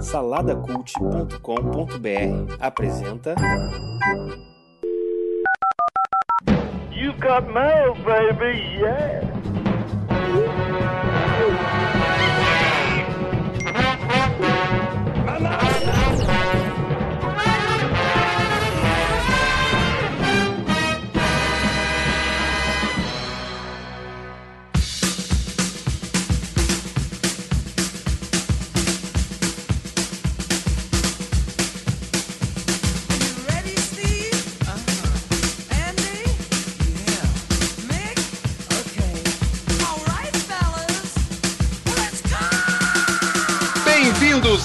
Saladacult.com.br apresenta. Got mail, baby, yeah.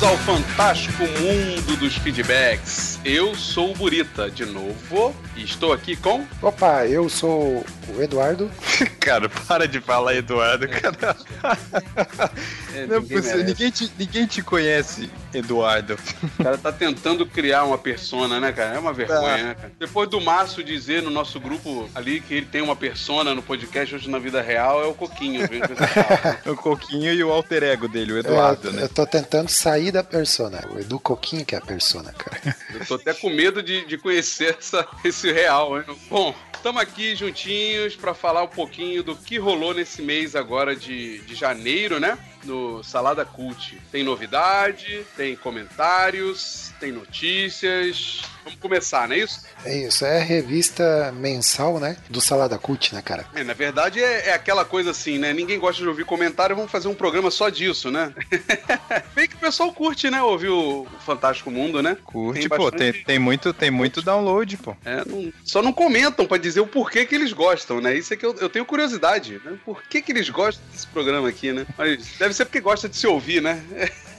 Ao fantástico mundo dos feedbacks. Eu sou o Burita, de novo, e estou aqui com. Opa, eu sou o Eduardo. Cara, para de falar, Eduardo, cara. É, Não, ninguém você- ninguém, te, ninguém te conhece, Eduardo. O cara tá tentando criar uma persona, né, cara? É uma vergonha, Tá. né, cara? Depois do Márcio dizer no nosso grupo ali que ele tem uma persona no podcast hoje na vida real, é o Coquinho, viu? O Coquinho e o alter ego dele, o Eduardo, eu, né? eu tô tentando sair da persona. O Edu Coquinho que é a persona, cara. Eu tô até com medo de, de conhecer essa, esse real, hein? Bom, estamos aqui juntinhos para falar um pouquinho do que rolou nesse mês agora de, de janeiro, né? No Salada Cult. Tem novidade, tem comentários, tem notícias. Vamos começar, não é isso? É isso, é a revista mensal, né? Do Salada Cult, né, cara? É, na verdade é, é aquela coisa assim, né? Ninguém gosta de ouvir comentário, vamos fazer um programa só disso, né? Bem que o pessoal curte, né? Ouvir o Fantástico Mundo, né? Curte, tem pô, bastante- tem, tem muito, tem muito download, pô. É, não- só não comentam pra dizer o porquê que eles gostam, né? Isso é que eu, eu tenho curiosidade, né? Por que, que eles gostam desse programa aqui, né? Mas deve ser porque gosta de se ouvir, né?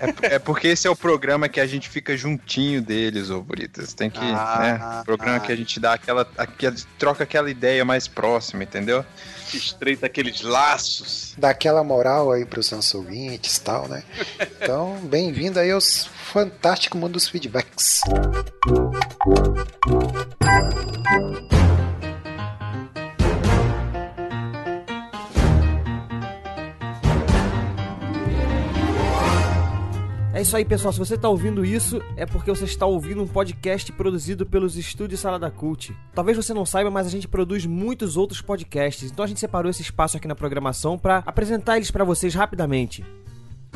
É, é porque esse é o programa que a gente fica juntinho deles, ô Buritas. Tem que, Ah, né? Programa ah. que a gente dá aquela, aquela. troca aquela ideia mais próxima, entendeu? Que estreita aqueles laços. Dá aquela moral aí pros nossos ouvintes e tal, né? Então, bem-vindo aí aos Fantástico Mundo dos Feedbacks. É isso aí, pessoal. Se você está ouvindo isso, é porque você está ouvindo um podcast produzido pelos estúdios Salada Cult. Talvez você não saiba, mas a gente produz muitos outros podcasts. Então a gente separou esse espaço aqui na programação para apresentar eles para vocês rapidamente.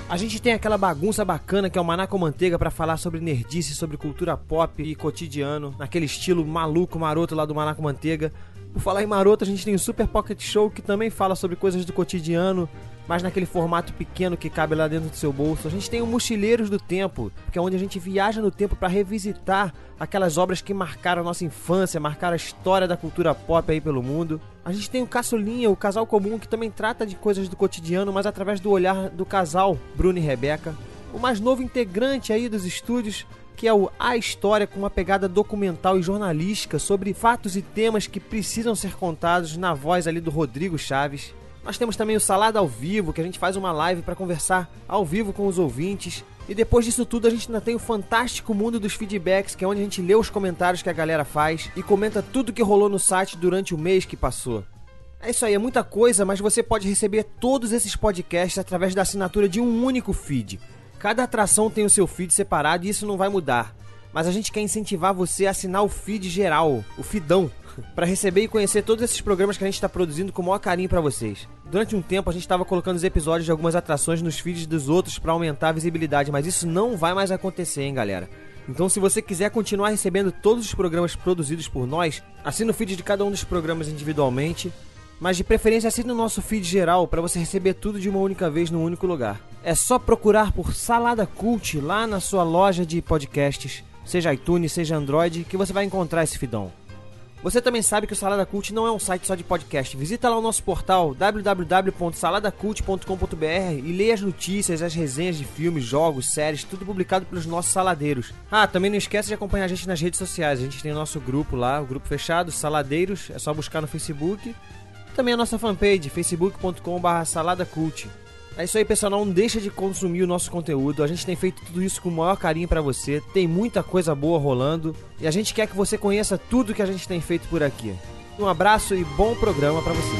A gente tem aquela bagunça bacana que é o Maná com Manteiga para falar sobre nerdice, sobre cultura pop e cotidiano, naquele estilo maluco, maroto lá do Maná com Manteiga. Por falar em maroto, a gente tem o Super Pocket Show que também fala sobre coisas do cotidiano, mas naquele formato pequeno que cabe lá dentro do seu bolso. A gente tem o Mochileiros do Tempo, que é onde a gente viaja no tempo para revisitar aquelas obras que marcaram a nossa infância, marcaram a história da cultura pop aí pelo mundo. A gente tem o Caçulinha, o casal comum, que também trata de coisas do cotidiano, mas através do olhar do casal Bruno e Rebeca. O mais novo integrante aí dos estúdios, que é o A História, com uma pegada documental e jornalística sobre fatos e temas que precisam ser contados na voz ali do Rodrigo Chaves. Nós temos também o Salada ao Vivo, que a gente faz uma live para conversar ao vivo com os ouvintes. E depois disso tudo, a gente ainda tem o fantástico mundo dos feedbacks, que é onde a gente lê os comentários que a galera faz e comenta tudo que rolou no site durante o mês que passou. É isso aí, é muita coisa, mas você pode receber todos esses podcasts através da assinatura de um único feed. Cada atração tem o seu feed separado e isso não vai mudar. Mas a gente quer incentivar você a assinar o feed geral, o Fidão, para receber e conhecer todos esses programas que a gente está produzindo com o maior carinho para vocês. Durante um tempo a gente estava colocando os episódios de algumas atrações nos feeds dos outros para aumentar a visibilidade, mas isso não vai mais acontecer, hein, galera. Então, se você quiser continuar recebendo todos os programas produzidos por nós, assina o feed de cada um dos programas individualmente, mas de preferência assine o nosso feed geral para você receber tudo de uma única vez num único lugar. É só procurar por Salada Cult lá na sua loja de podcasts, seja iTunes, seja Android, que você vai encontrar esse fidão. Você também sabe que o Salada Cult não é um site só de podcast. Visita lá o nosso portal www.saladacult.com.br e leia as notícias, as resenhas de filmes, jogos, séries, tudo publicado pelos nossos saladeiros. Ah, também não esquece de acompanhar a gente nas redes sociais. A gente tem o nosso grupo lá, o grupo fechado, Saladeiros, é só buscar no Facebook. Também a nossa fanpage, facebook.com.br saladacult. É isso aí, pessoal. Não deixa de consumir o nosso conteúdo. A gente tem feito tudo isso com o maior carinho pra você. Tem muita coisa boa rolando. E a gente quer que você conheça tudo que a gente tem feito por aqui. Um abraço e bom programa pra você.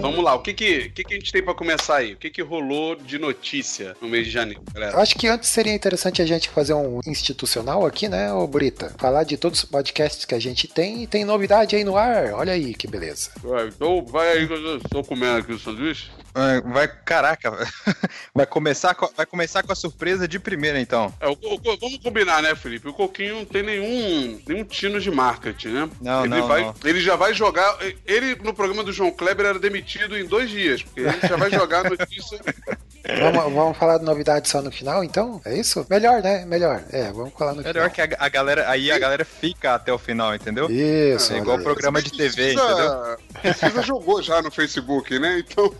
Vamos lá. O que que, que que a gente tem pra começar aí? O que que rolou de notícia no mês de janeiro, Eu galera? acho que antes seria interessante a gente fazer um institucional aqui, né, ô Brita? Falar de todos os podcasts que a gente tem e tem novidade aí no ar. Olha aí que beleza. Vai, então vai aí que eu tô comendo aqui o sanduíche. Vai, vai- caraca, vai começar, com, vai começar com a surpresa de primeira, então. É, o- o- vamos combinar, né, Felipe? O Coquinho não tem nenhum, nenhum tino de marketing, né? Não, ele não, vai, não. Ele já vai jogar. Ele, no programa do João Kleber, era demitido em dois dias, porque ele já vai jogar a notícia. Vamos, vamos falar de novidade só no final, então? É isso? Melhor, né? Melhor. É, vamos falar no Melhor final. que a, a galera. Aí a galera fica até o final, entendeu? Isso, É igual programa de TV, entendeu? Precisa, precisa jogou já no Facebook, né? Então.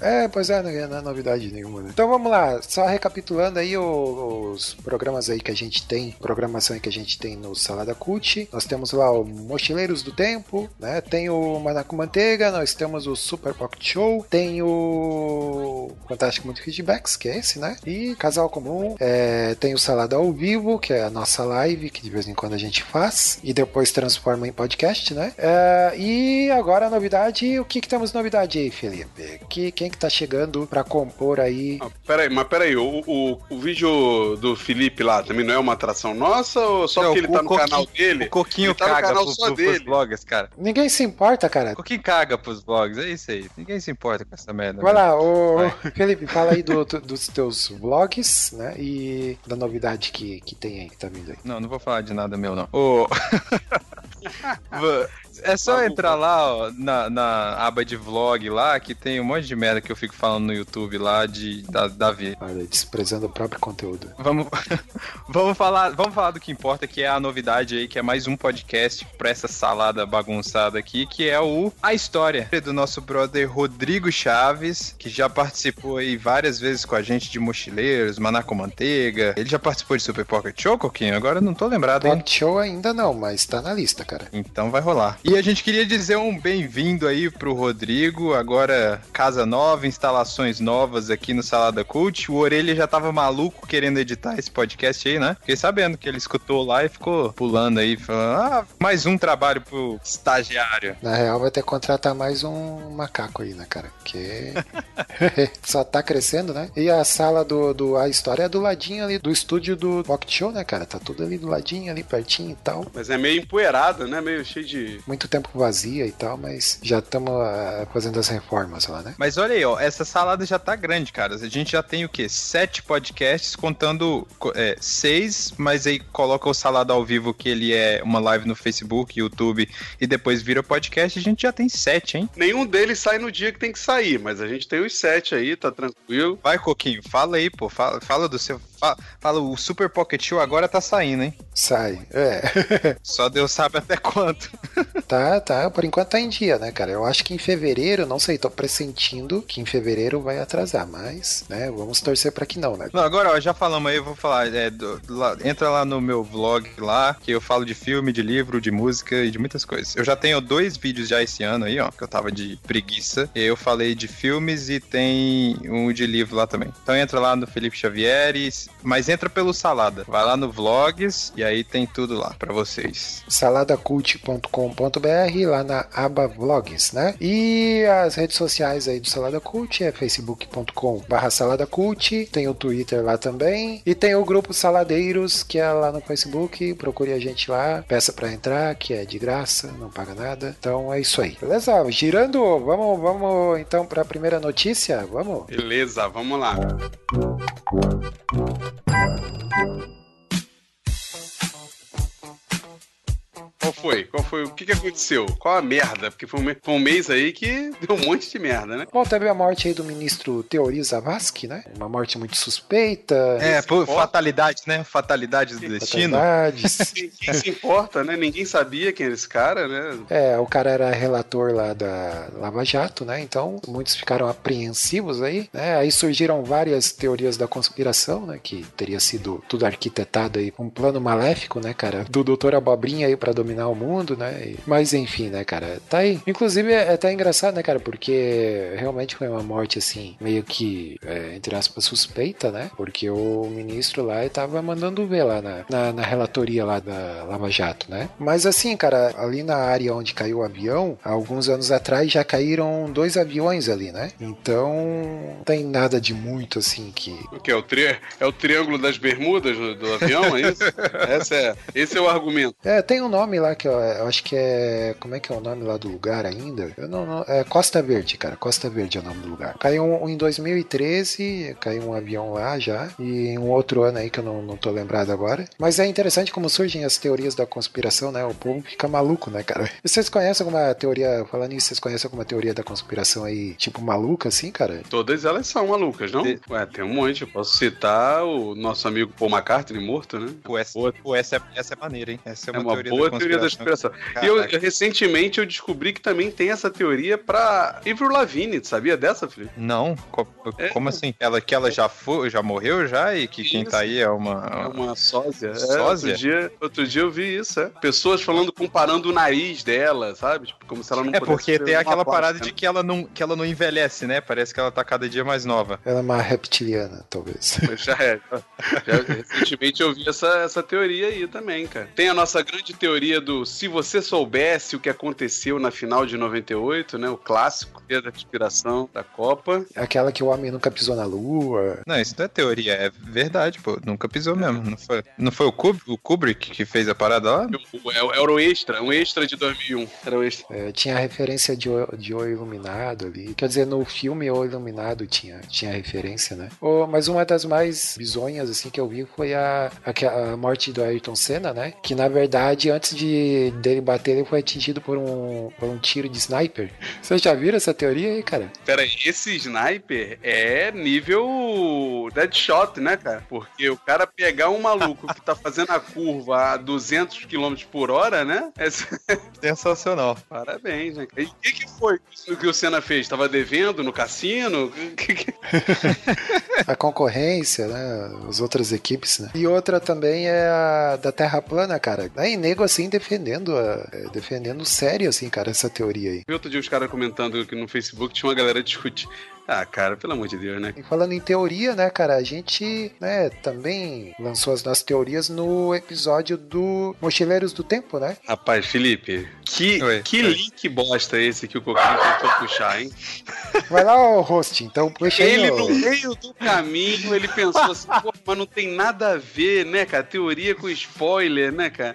É, pois é, não é, não é novidade nenhuma, né? Então vamos lá, só recapitulando aí o- os programas aí que a gente tem, programação que a gente tem no Salada Cult. Nós temos lá o Mochileiros do Tempo, né? Tem o Manaco Manteiga, nós temos o Super Pocket Show, tem o Fantástico Muito Feedbacks, que é esse, né? E Casal Comum, é, tem o Salada ao Vivo, que é a nossa live, que de vez em quando a gente faz, e depois transforma em podcast, né? É, e agora a novidade, o que, que temos de novidade aí, Felipe? Que, quem que tá chegando pra compor aí? Ah, peraí, mas peraí, o, o, o vídeo do Felipe lá também não é uma atração nossa ou só Não, porque ele o tá no Coquinho- canal dele? O Coquinho Ele tá no caga canal pro, só pro, pros dele. blogs, cara. Ninguém se importa, cara. O Coquinho caga pros blogs, é isso aí. Ninguém se importa com essa merda. Vai né? lá, ô, Vai. Felipe, fala aí do- do- dos teus vlogs, né? E da novidade que, que tem aí, que tá vindo aí. Não, não vou falar de nada meu, não. Ô. É só entrar lá, ó, na, na aba de vlog lá, que tem um monte de merda que eu fico falando no YouTube lá de, da, da. Olha, desprezando o próprio conteúdo. Vamos, vamos, falar, vamos falar do que importa, que é a novidade aí, que é mais um podcast pra essa salada bagunçada aqui, que é o A História, do nosso brother Rodrigo Chaves, que já participou aí várias vezes com a gente de Mochileiros, Manaco Manteiga. Ele já participou de Super Pocket Show, Coquinho? Agora eu não tô lembrado, hein? Pocket Show ainda não, mas tá na lista, cara. Então vai rolar. E a gente queria dizer um bem-vindo aí pro Rodrigo. Agora, casa nova, instalações novas aqui no Salada Cult. O Orelha já tava maluco querendo editar esse podcast aí, né? Fiquei sabendo que ele escutou lá e ficou pulando aí, falando: ah, mais um trabalho pro estagiário. Na real, vai ter que contratar mais um macaco aí, né, cara? Porque só tá crescendo, né? E a sala do, do A História é do ladinho ali do estúdio do Pocket Show, né, cara? Tá tudo ali do ladinho, ali pertinho e tal. Mas é meio empoeirado, né? Meio cheio de. Muito tempo vazia e tal, mas já estamos fazendo as reformas lá, né? Mas olha aí, ó, essa salada já tá grande, cara. A gente já tem o quê? Sete podcasts, contando co- é, seis, mas aí coloca o salada ao vivo, que ele é uma live no Facebook, YouTube, e depois vira podcast, a gente já tem sete, hein? Nenhum deles sai no dia que tem que sair, mas a gente tem os sete aí, tá tranquilo. Vai, Coquinho, fala aí, pô. Fala, fala do seu. Fala, fala, o Super Pocket Show agora tá saindo, hein? Sai. É. Só Deus sabe até quanto. tá, tá. Por enquanto tá em dia, né, cara? Eu acho que em fevereiro, não sei, tô pressentindo que em fevereiro vai atrasar, mas, né, vamos torcer pra que não, né? Não, agora, ó, já falamos aí, eu vou falar. é, do- lá- entra lá no meu vlog lá, que eu falo de filme, de livro, de música e de muitas coisas. Eu já tenho dois vídeos já esse ano aí, ó, que eu tava de preguiça. E eu falei de filmes e tem um de livro lá também. Então entra lá no Felipe Xavier, e- mas entra pelo Salada. Vai lá no Vlogs e aí tem tudo lá pra vocês. saladacult.com.br lá na aba vlogs, né? E as redes sociais aí do Salada Cult é facebook.com barra saladacult, tem o Twitter lá também e tem o grupo Saladeiros que é lá no Facebook, procure a gente lá, peça pra entrar que é de graça, não paga nada. Então é isso aí. Beleza? Girando, vamos, vamos então pra primeira notícia, vamos? Beleza, vamos lá. Thank you. Qual foi? Qual foi? O que, que aconteceu? Qual a merda? Porque foi um, me- foi um mês aí que deu um monte de merda, né? Bom, teve a morte aí do ministro Teori Zavascki, né? Uma morte muito suspeita. É, pô, importa? fatalidades, né? Fatalidades do destino. fatalidades. Ninguém se importa, né? Ninguém sabia quem era esse cara, né? É, o cara era relator lá da Lava Jato, né? Então muitos ficaram apreensivos aí, né? Aí surgiram várias teorias da conspiração, né? Que teria sido tudo arquitetado aí, um plano maléfico, né, cara? Do doutor Abobrinha aí pra dominar o mundo, né? Mas enfim, né, cara? Tá aí. Inclusive é até engraçado, né, cara? Porque realmente foi uma morte assim, meio que, é, entre aspas, suspeita, né? Porque o ministro lá tava mandando ver lá na, na, na relatoria lá da Lava Jato, né? Mas assim, cara, ali na área onde caiu o avião, alguns anos atrás já caíram dois aviões ali, né? Então, não tem nada de muito assim que. O que? É o, tri... é o triângulo das bermudas do, do avião, é isso? Essa é... Esse é o argumento. É, tem um nome lá que eu, eu acho que é. Como é que é o nome lá do lugar ainda? Eu não, não- é Costa Verde, cara. Costa Verde é o nome do lugar. Caiu um, em 2013, caiu um avião lá já. E um outro ano aí que eu não, não tô lembrado agora. Mas é interessante como surgem as teorias da conspiração, né? O povo fica maluco, né, cara? E vocês conhecem alguma teoria, falando nisso, vocês conhecem alguma teoria da conspiração aí, tipo maluca, assim, cara? Todas elas são malucas, não? Ué, tem um monte. Eu posso citar o nosso amigo Paul McCartney morto, né? Pô, essa, pô, essa, é, essa é maneira, hein? Essa é É uma, uma boa teoria da conspiração. E eu, recentemente eu descobri que também tem essa teoria pra Avril Lavigne. Sabia dessa, Felipe? Não, co- É. como assim? Ela que ela já foi, já morreu já e que quem Isso. tá aí é É uma uma sósia. É, Sósia? outro, dia, outro dia eu vi isso, é. Pessoas falando, comparando o nariz dela, sabe? Tipo, como se ela não É pudesse porque tem uma aquela plástica, parada de que ela não que ela não envelhece, né? Parece que ela tá cada dia mais nova. Ela é uma reptiliana, talvez. né? Já é. Já, recentemente eu vi essa, essa teoria aí também, cara. Tem a nossa grande teoria do se você soubesse o que aconteceu na final de 98, né? O clássico, dia da inspiração da Copa. Aquela que o homem nunca pisou na lua. Não, isso não é teoria, é verdade, pô. Nunca pisou mesmo. Não foi, não foi o, Kub- o Kubrick que fez a parada lá? O- é- Era o extra, um extra de 2001. Era o extra. É, tinha a referência de o, de o Iluminado ali. Quer dizer, no filme O Iluminado tinha, tinha referência, né? O- mas uma das mais bizonhas, assim, que eu vi foi a, a, a morte do Ayrton Senna, né? Que, na verdade, antes de dele bater, ele foi atingido por um, por um tiro de sniper. Vocês já viram essa teoria aí, cara? Pera aí, esse sniper é nível Deadshot, né, cara? Porque o cara pegar um maluco que tá fazendo a curva a 200 km por hora, né? É... Sensacional. Parabéns, né? E o que, que foi isso que o Senna fez? Tava devendo no cassino? Que- que- A concorrência, né? As outras equipes, né? E outra também é a da Terra plana, cara. Aí, nego, assim, defendendo, a- é, defendendo sério, assim, cara, essa teoria aí. Vi outro dia os caras comentando aqui no Facebook, tinha uma galera discutindo. Ah, cara, pelo amor de Deus, né? E falando em teoria, né, cara, a gente, né, também lançou as nossas teorias no episódio do Mochileiros do Tempo, né? Rapaz, Felipe, que, Oi, que oi. link bosta esse que o Coquinho tentou puxar, hein? Vai lá, ô host, então puxa aí, Ele, ô. no meio do caminho, ele pensou assim, pô, mas não tem nada a ver, né, cara? Teoria com spoiler, né, cara?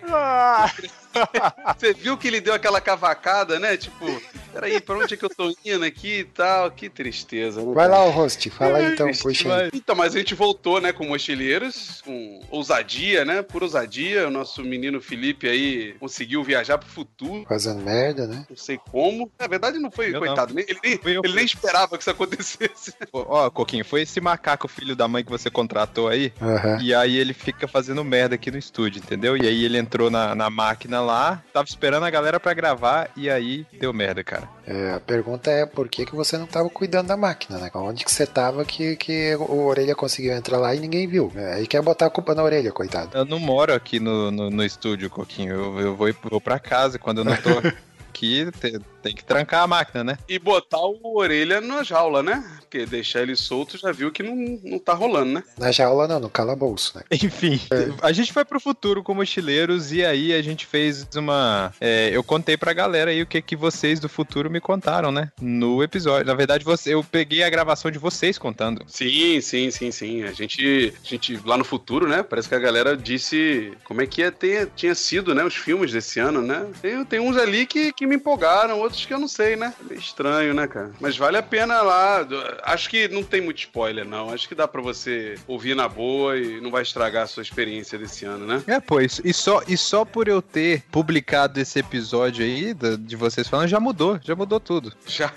Você viu que ele deu aquela cavacada, né? Tipo, peraí, pra onde é que eu tô indo aqui e tal? Que tristeza, né? Vai lá, ô host, fala aí, então, puxa aí. Então, mas a gente voltou, né, com mochileiros, com ousadia, né? Por ousadia, o nosso menino Felipe aí conseguiu viajar pro futuro. Fazendo merda, né? Não sei como. Na verdade, não foi, Eu coitado. nem- ele, nem, ele nem esperava que isso acontecesse. Ó, Ó, Coquinho, foi esse macaco filho da mãe que você contratou aí. Aham. E aí ele fica fazendo merda aqui no estúdio, entendeu? E aí ele entrou na, na máquina lá, tava esperando a galera pra gravar e aí deu merda, cara. É, a pergunta é por que, que você não tava cuidando da máquina, né? Onde que você tava que, que o Orelha conseguiu entrar lá e ninguém viu? É, aí quer botar a culpa na Orelha, coitado. Eu não moro aqui no, no, no estúdio, Coquinho. Eu, eu vou, vou pra casa quando eu não tô aqui, te- tem que trancar a máquina, né? E botar o orelha na jaula, né? Porque deixar ele solto já viu que não, não tá rolando, né? Na jaula não, no calabouço, né? Enfim, a gente foi pro futuro com mochileiros e aí a gente fez uma. é, eu contei pra galera aí o que, que vocês do futuro me contaram, né? No episódio. Na verdade, você, eu peguei a gravação de vocês contando. Sim, sim, sim, sim. A gente, a gente lá no futuro, né? Parece que a galera disse como é que ia ter, tinha sido, né? Os filmes desse ano, né? Tem, tem uns ali que, que me empolgaram, outros que eu não sei, né? Meio estranho, né, cara? Mas vale a pena lá. Acho que não tem muito spoiler, não. Acho que dá pra você ouvir na boa e não vai estragar a sua experiência desse ano, né? É, pô, isso- e só, e só por eu ter publicado esse episódio aí, de vocês falando, já mudou, já mudou tudo. Já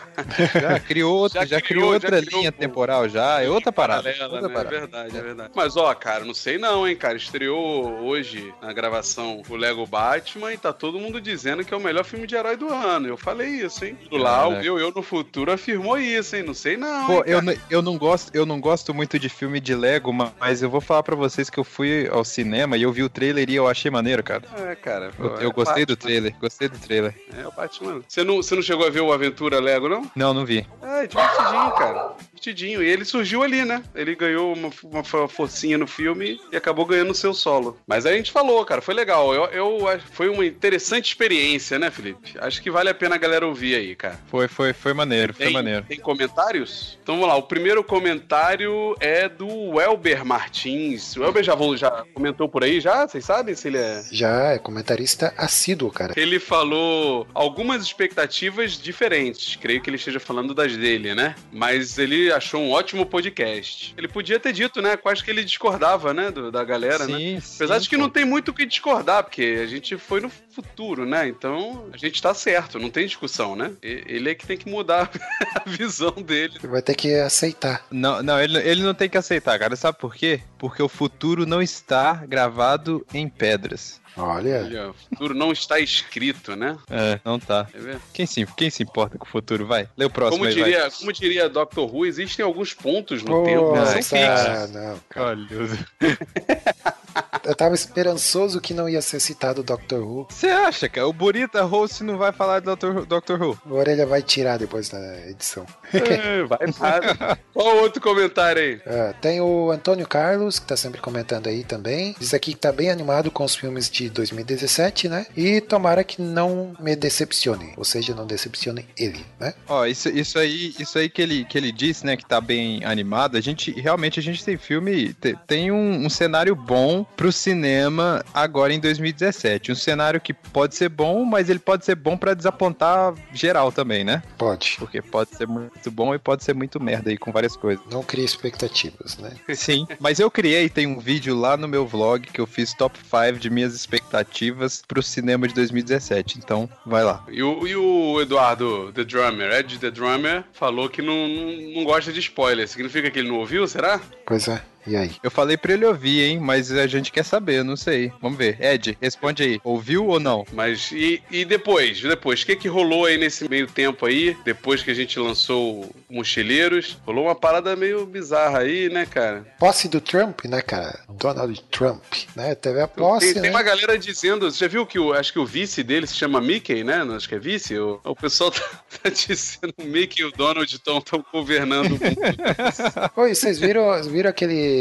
Já criou, outra, Já já, criou, criou, já outra criou, linha pô. temporal já, é outra parada. paralela, outra né? parada. É verdade, é verdade. Mas, ó, cara, não sei não, hein, cara. Estreou hoje na gravação o Lego Batman e tá todo mundo dizendo que é o melhor filme de herói do ano. Eu falei falei isso, hein? Lá, o Caraca. meu eu no futuro afirmou isso, hein? Não sei não. Pô, hein, eu, eu, não gosto, eu não gosto muito de filme de Lego, ma- mas eu vou falar pra vocês que eu fui ao cinema e eu vi o trailer e eu achei maneiro, cara. É, cara. pô, Eu, eu é gostei do Batman. trailer, gostei do trailer. É, o Batman. Você não, você não chegou a ver o Aventura Lego, não? Não, não vi. É, divertidinho, cara. Divertidinho. E ele surgiu ali, né? Ele ganhou uma, uma fo- forcinha no filme e acabou ganhando o seu solo. Mas aí a gente falou, cara, foi legal. Eu, eu foi uma interessante experiência, né, Felipe? Acho que vale a pena a galera ouvir aí, cara. Foi, foi, foi maneiro, foi Tem, maneiro. tem comentários? Então vamos lá. O primeiro comentário é do Elber Martins. O Elber já, vou- já comentou por aí, já? Vocês sabem se ele é. Já é comentarista assíduo, cara. Ele falou algumas expectativas diferentes. Creio que ele esteja falando das dele, né? Mas ele achou um ótimo podcast. Ele podia ter dito, né? Quais que ele discordava, né? do- da galera, né? Sim, Apesar sim, de que pô. não tem muito o que discordar, porque a gente foi no futuro, né? Então a gente tá certo, não tem discussão, né? Ele é que tem que mudar a visão dele. Vai ter que aceitar. Não, não ele, ele não tem que aceitar, cara. Sabe por quê? Porque o futuro não está gravado em pedras. Olha, Olha, o futuro não está escrito, né? É, não tá. Quer ver? Quem se, quem se importa com o futuro? Vai, lê o próximo Como aí, vai. diria, como diria Dr. Who, existem alguns pontos no Pô, tempo que são fixos. não. Olha, Eu tava esperançoso que não ia ser citado o Doctor Who. você acha, cara? O Burita Host não vai falar de Dr. Doctor Who? A orelha vai tirar depois da edição. É, vai nada. Qual outro comentário aí? Ah, tem o Antônio Carlos, que tá sempre comentando aí também. Diz aqui que tá bem animado com os filmes de 2017, né? E tomara que não me decepcione. Ou seja, não decepcione ele, né? Ó, isso, isso aí, isso aí que ele, que ele disse, né, que tá bem animado, a gente, realmente, a gente tem filme, te- tem um, um cenário bom pro cinema agora em 2017. Um cenário que pode ser bom, mas ele pode ser bom pra desapontar geral também, né? Pode. Porque pode ser muito bom e pode ser muito merda aí com várias coisas. Não crie expectativas, né? Sim, mas eu criei, tem um vídeo lá no meu vlog que eu fiz top 5 de minhas expectativas pro cinema de 2017. Então, vai lá. E o, e o Eduardo, The Drummer, Ed The Drummer, falou que não, não, não gosta de spoiler. Significa que ele não ouviu, será? Pois é. E aí? Eu falei pra ele ouvir, hein? Mas a gente quer saber, não sei. Vamos ver. Ed, responde aí. Ouviu ou não? Mas e, e depois? Depois, o que que rolou aí nesse meio tempo aí? Depois que a gente lançou o Mochileiros, rolou uma parada meio bizarra aí, né, cara? Posse do Trump, né, cara? Donald Trump, né? Teve a posse, tem, tem né? uma galera dizendo, você já viu que o, acho que o vice dele se chama Mickey, né? Não, Acho que é vice. O, o pessoal tá, tá dizendo o Mickey e o Donald estão governando o mundo. Oi, vocês viram, viram aquele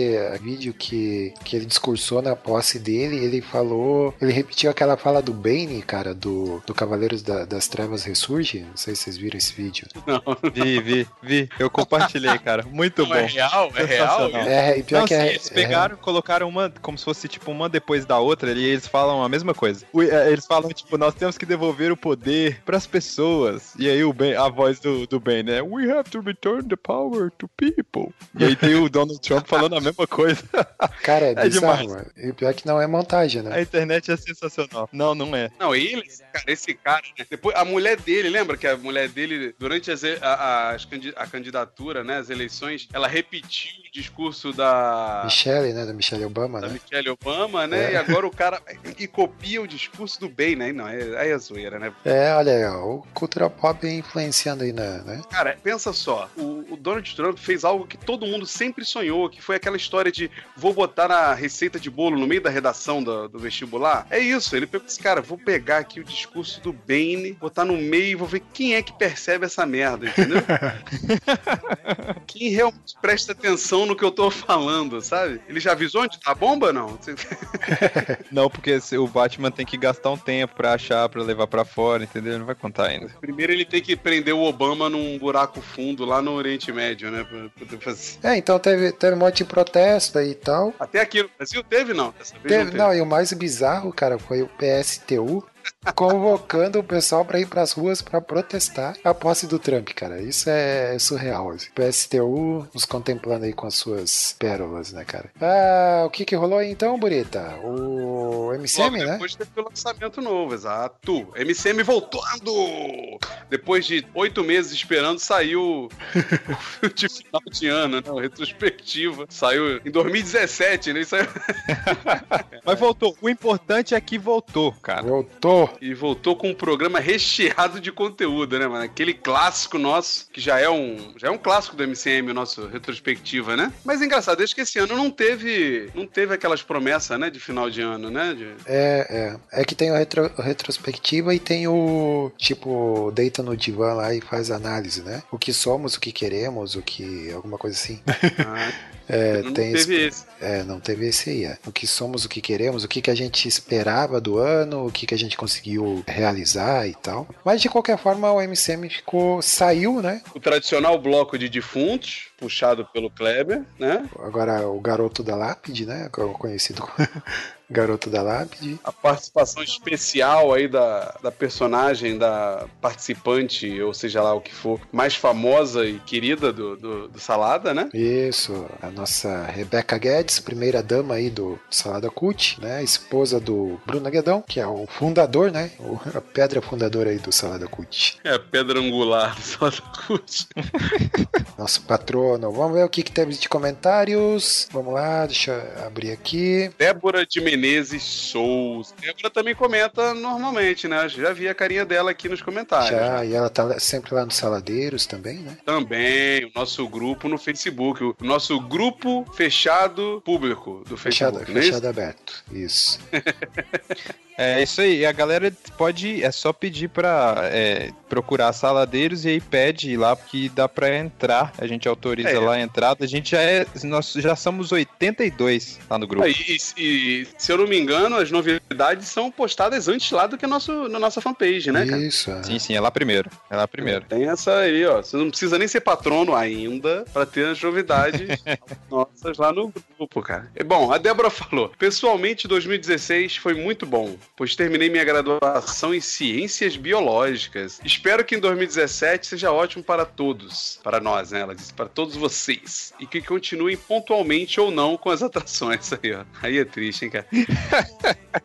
vídeo que, que ele discursou na posse dele? Ele falou. Ele repetiu aquela fala do Bane, cara, do, do Cavaleiros da- das Trevas Ressurge. Não sei se vocês viram esse vídeo. Vi, vi, vi. Eu compartilhei, cara. Muito Não, bom. é real? É real? É, e pior Não, que sim, é. eles pegaram, colocaram uma, como se fosse tipo uma depois da outra, e eles falam a mesma coisa. É, Eles falam, tipo, nós temos que devolver o poder pras pessoas. E aí o ben, a voz do, do Ben, né? We have to return the power to people. E aí tem o Donald Trump falando a mesma coisa. É, cara, é, é bizarro, demais. mano. E pior que não é montagem, né? A internet é sensacional. Não, não é. Não, ele, cara, esse cara, né? Depois, a mulher dele, lembra que a mulher dele, durante as, a, as candi- a candidatura, né, as eleições, ela repetiu o discurso da, Michelle, né? Da Michelle Obama, da né? Michelle Obama, né? É. E agora o cara. E copia o discurso do bem, né? Não, é, aí é zoeira, né? É, olha aí, ó, o cultura pop influenciando aí na, né? Cara, pensa só, o, o Donald Trump fez algo que todo mundo sempre sonhou, que foi aquela história de vou botar na receita de bolo no meio da redação do, do vestibular. É isso, ele pegou esse cara, vou pegar aqui o discurso do Bane, botar no meio e vou ver quem é que percebe essa merda, entendeu? quem realmente presta atenção no que eu tô falando, sabe? Ele já avisou onde tá a bomba, não? Não, porque se- o Batman tem que gastar um tempo pra achar, pra levar pra fora, entendeu? Ele não vai contar ainda. Primeiro ele tem que prender o Obama num buraco fundo lá no Oriente Médio, né? Pra poder fazer. É, então teve, teve um monte de protesto aí e tal. Até aqui no Brasil teve, não? Teve, não teve. não, e o mais bizarro, cara, foi o PSTU convocando o pessoal pra ir pras ruas pra protestar a posse do Trump, cara. Isso é surreal. Assim. PSTU nos contemplando aí com as suas pérolas, né, cara? Ah, o que que rolou aí então, Burita? O MCM, Logo né? depois teve o lançamento novo, exato. MCM voltando! Depois de oito meses esperando, saiu de final de ano, né? Retrospectiva. Saiu em 2017, né? Isso aí... Mas voltou. O importante é que voltou, cara. Voltou. Voltou. E voltou com um programa recheado de conteúdo, né, mano? Aquele clássico nosso, que já é um, já é um clássico do MCM, o nosso retrospectiva, né? Mas é engraçado, desde que esse ano não teve, não teve aquelas promessas, né, de final de ano, né? De- É, é. É que tem o retro- retrospectiva e tem o tipo, deita no divã lá e faz análise, né? O que somos, o que queremos, o que. alguma coisa assim. Ah, É, não tem teve esse- esse. É, não teve esse aí. É. O que somos, o que queremos, o que, que a gente esperava do ano, o que, que a gente conseguiu realizar e tal. Mas de qualquer forma, o MCM ficou. saiu, né? O tradicional bloco de defuntos, puxado pelo Kleber, né? Agora o garoto da lápide, né? Conhecido como garoto da lápide. A participação especial aí da, da personagem, da participante, ou seja lá o que for, mais famosa e querida do, do, do Salada, né? Isso, a nossa Rebeca Guedes, primeira dama aí do Salada Cult, né? Esposa do Bruno Guedão, que é o fundador, né? o- a pedra fundadora aí do Salada Cult. É a pedra angular do Salada Cult. Nosso patrono. Vamos ver o que, que teve de comentários. Vamos lá, deixa eu abrir aqui. Débora de Menezes Souza. Débora também comenta normalmente, né? Já vi a carinha dela aqui nos comentários. Já, e ela tá sempre lá no Saladeiros também, né? Também, o nosso grupo no Facebook, o nosso grupo fechado público do Fechado, Facebook. não é isso? fechado aberto. Isso. É isso aí. A galera pode. É só pedir pra é, procurar saladeiros e aí pede lá, porque dá pra entrar. A gente autoriza É. lá a entrada. A gente já é. Nós já somos 82 lá no grupo. Ah, E, e- se eu não me engano, as novidades são postadas antes lá do que nosso, na nossa fanpage, né, cara? Isso. é. Sim, sim, é lá primeiro. É lá primeiro. Tem essa aí, ó. Você não precisa nem ser patrono ainda pra ter as novidades nossas lá no grupo, cara. É bom, a Débora falou: pessoalmente, 2016 foi muito bom, pois terminei minha graduação em ciências biológicas. Espero que em 2017 seja ótimo para todos. Para nós, né? Ela disse, para todos vocês. E que continuem pontualmente ou não com as atrações aí, ó. Aí é triste, hein, cara?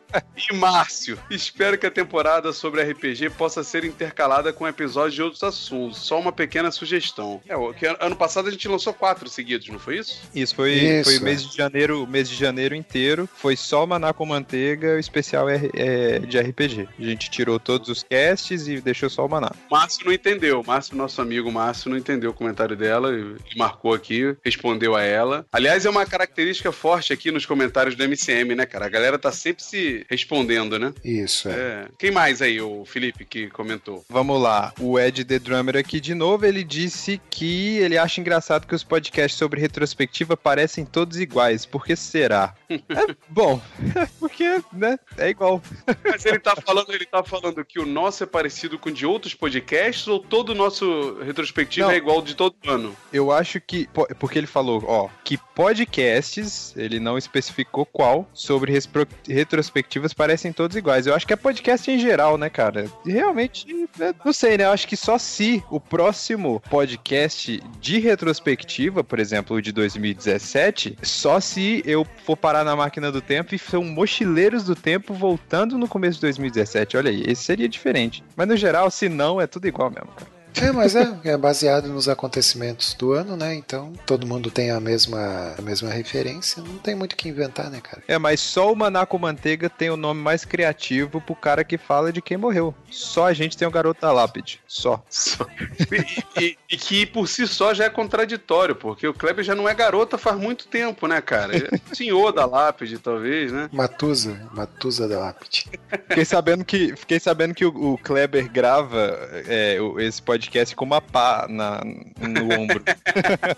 E Márcio, espero que a temporada sobre RPG possa ser intercalada com episódios de outros assuntos. Só uma pequena sugestão. É, o que ano passado a gente lançou quatro seguidos, não foi isso? Isso, foi, Isso, foi o mês de janeiro, o mês de janeiro inteiro. Foi só Maná com Manteiga, o especial R- é, de RPG. A gente tirou todos os casts e deixou só o Maná. Márcio não entendeu. Márcio, nosso amigo Márcio, não entendeu o comentário dela. Ele marcou aqui, respondeu a ela. Aliás, é uma característica forte aqui nos comentários do MCM, né, cara? A galera tá sempre se respondendo, né? Isso, é. É. Quem mais aí, o Felipe, que comentou? Vamos lá, o Ed The Drummer aqui de novo, ele disse que ele acha engraçado que os podcasts sobre retrospectiva parecem todos iguais. Por que será? É, bom, porque, né, é igual. Mas ele tá falando, ele tá falando que o nosso é parecido com o de outros podcasts ou todo o nosso retrospectivo Não. é igual de todo ano? Eu acho que, po- porque ele falou, ó, que podcasts, ele não especificou qual, sobre retrospectivas parecem todos iguais. Eu acho que é podcast em geral, né, cara? E Realmente, é, não sei, né? Eu acho que só se o próximo podcast de retrospectiva, por exemplo, o de 2017, só se eu for parar na máquina do tempo e são mochileiros do tempo voltando no começo de 2017. Olha aí, esse seria diferente. Mas no geral, se não, é tudo igual mesmo, cara. É, mas é, é baseado nos acontecimentos do ano, né? Então todo mundo tem a mesma, a mesma referência. Não tem muito o que inventar, né, cara? É, mas só o Maná com Manteiga tem o nome mais criativo pro cara que fala de quem morreu. Só a gente tem o Garoto da Lápide. Só. Só- E, e- e que por si só já é contraditório, porque o Kleber já não é garota faz muito tempo, né, cara? É senhor da lápide, talvez, né? Matusa, Matusa da Lápide. Fiquei sabendo que, fiquei sabendo que o, o Kleber grava é, esse podcast com uma pá na, no ombro.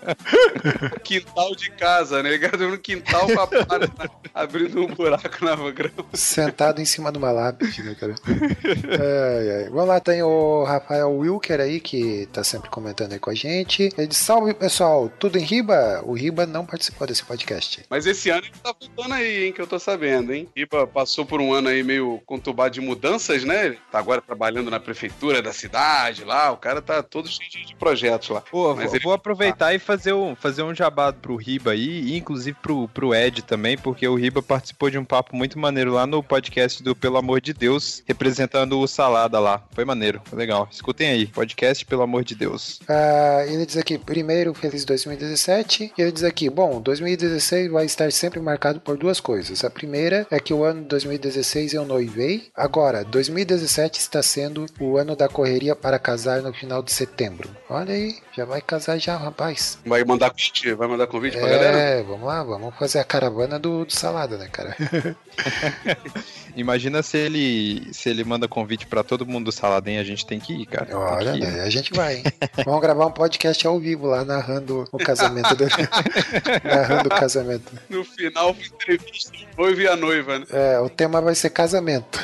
Quintal de casa, né? Gravou no quintal com a pá, né? abrindo um buraco na grama. Sentado em cima de uma lápide, né, cara? Ai, ai. Vamos lá, tem o Rafael Wilker aí, que tá sempre comentando aí com a gente. Ele diz, salve pessoal, tudo em Riba? O Riba não participou desse podcast. Mas esse ano ele tá voltando aí, hein? Que eu tô sabendo, hein? Iba passou por um ano aí meio conturbado de mudanças, né? Ele tá agora trabalhando na prefeitura da cidade lá. O cara cara tá todo cheio de projetos lá. Pô, Mas vou, ele- vou aproveitar e fazer um, fazer um jabá pro Riba aí, e inclusive pro, pro Ed também, porque o Riba participou de um papo muito maneiro lá no podcast do Pelo Amor de Deus, representando o Salada lá. Foi maneiro, foi legal. Escutem aí, podcast Pelo Amor de Deus. Ah, ele diz aqui, primeiro, feliz 2017. E ele diz aqui, bom, 2016 vai estar sempre marcado por duas coisas. A primeira é que o ano de 2016 eu noivei. Agora, 2017 está sendo o ano da correria para casar no final de setembro. Olha aí, já vai casar já, rapaz. Vai mandar convite? Vai mandar convite pra galera? É, vamos lá, vamos fazer a caravana do, do salada, né, cara? Imagina se ele se ele manda convite pra todo mundo do Saladem, a gente tem que ir, cara. Olha, ir. né, a gente vai, hein? Vamos gravar um podcast ao vivo lá, narrando o casamento dele. narrando o casamento. No final, entrevista o noivo e a noiva, né? É, o tema vai ser casamento.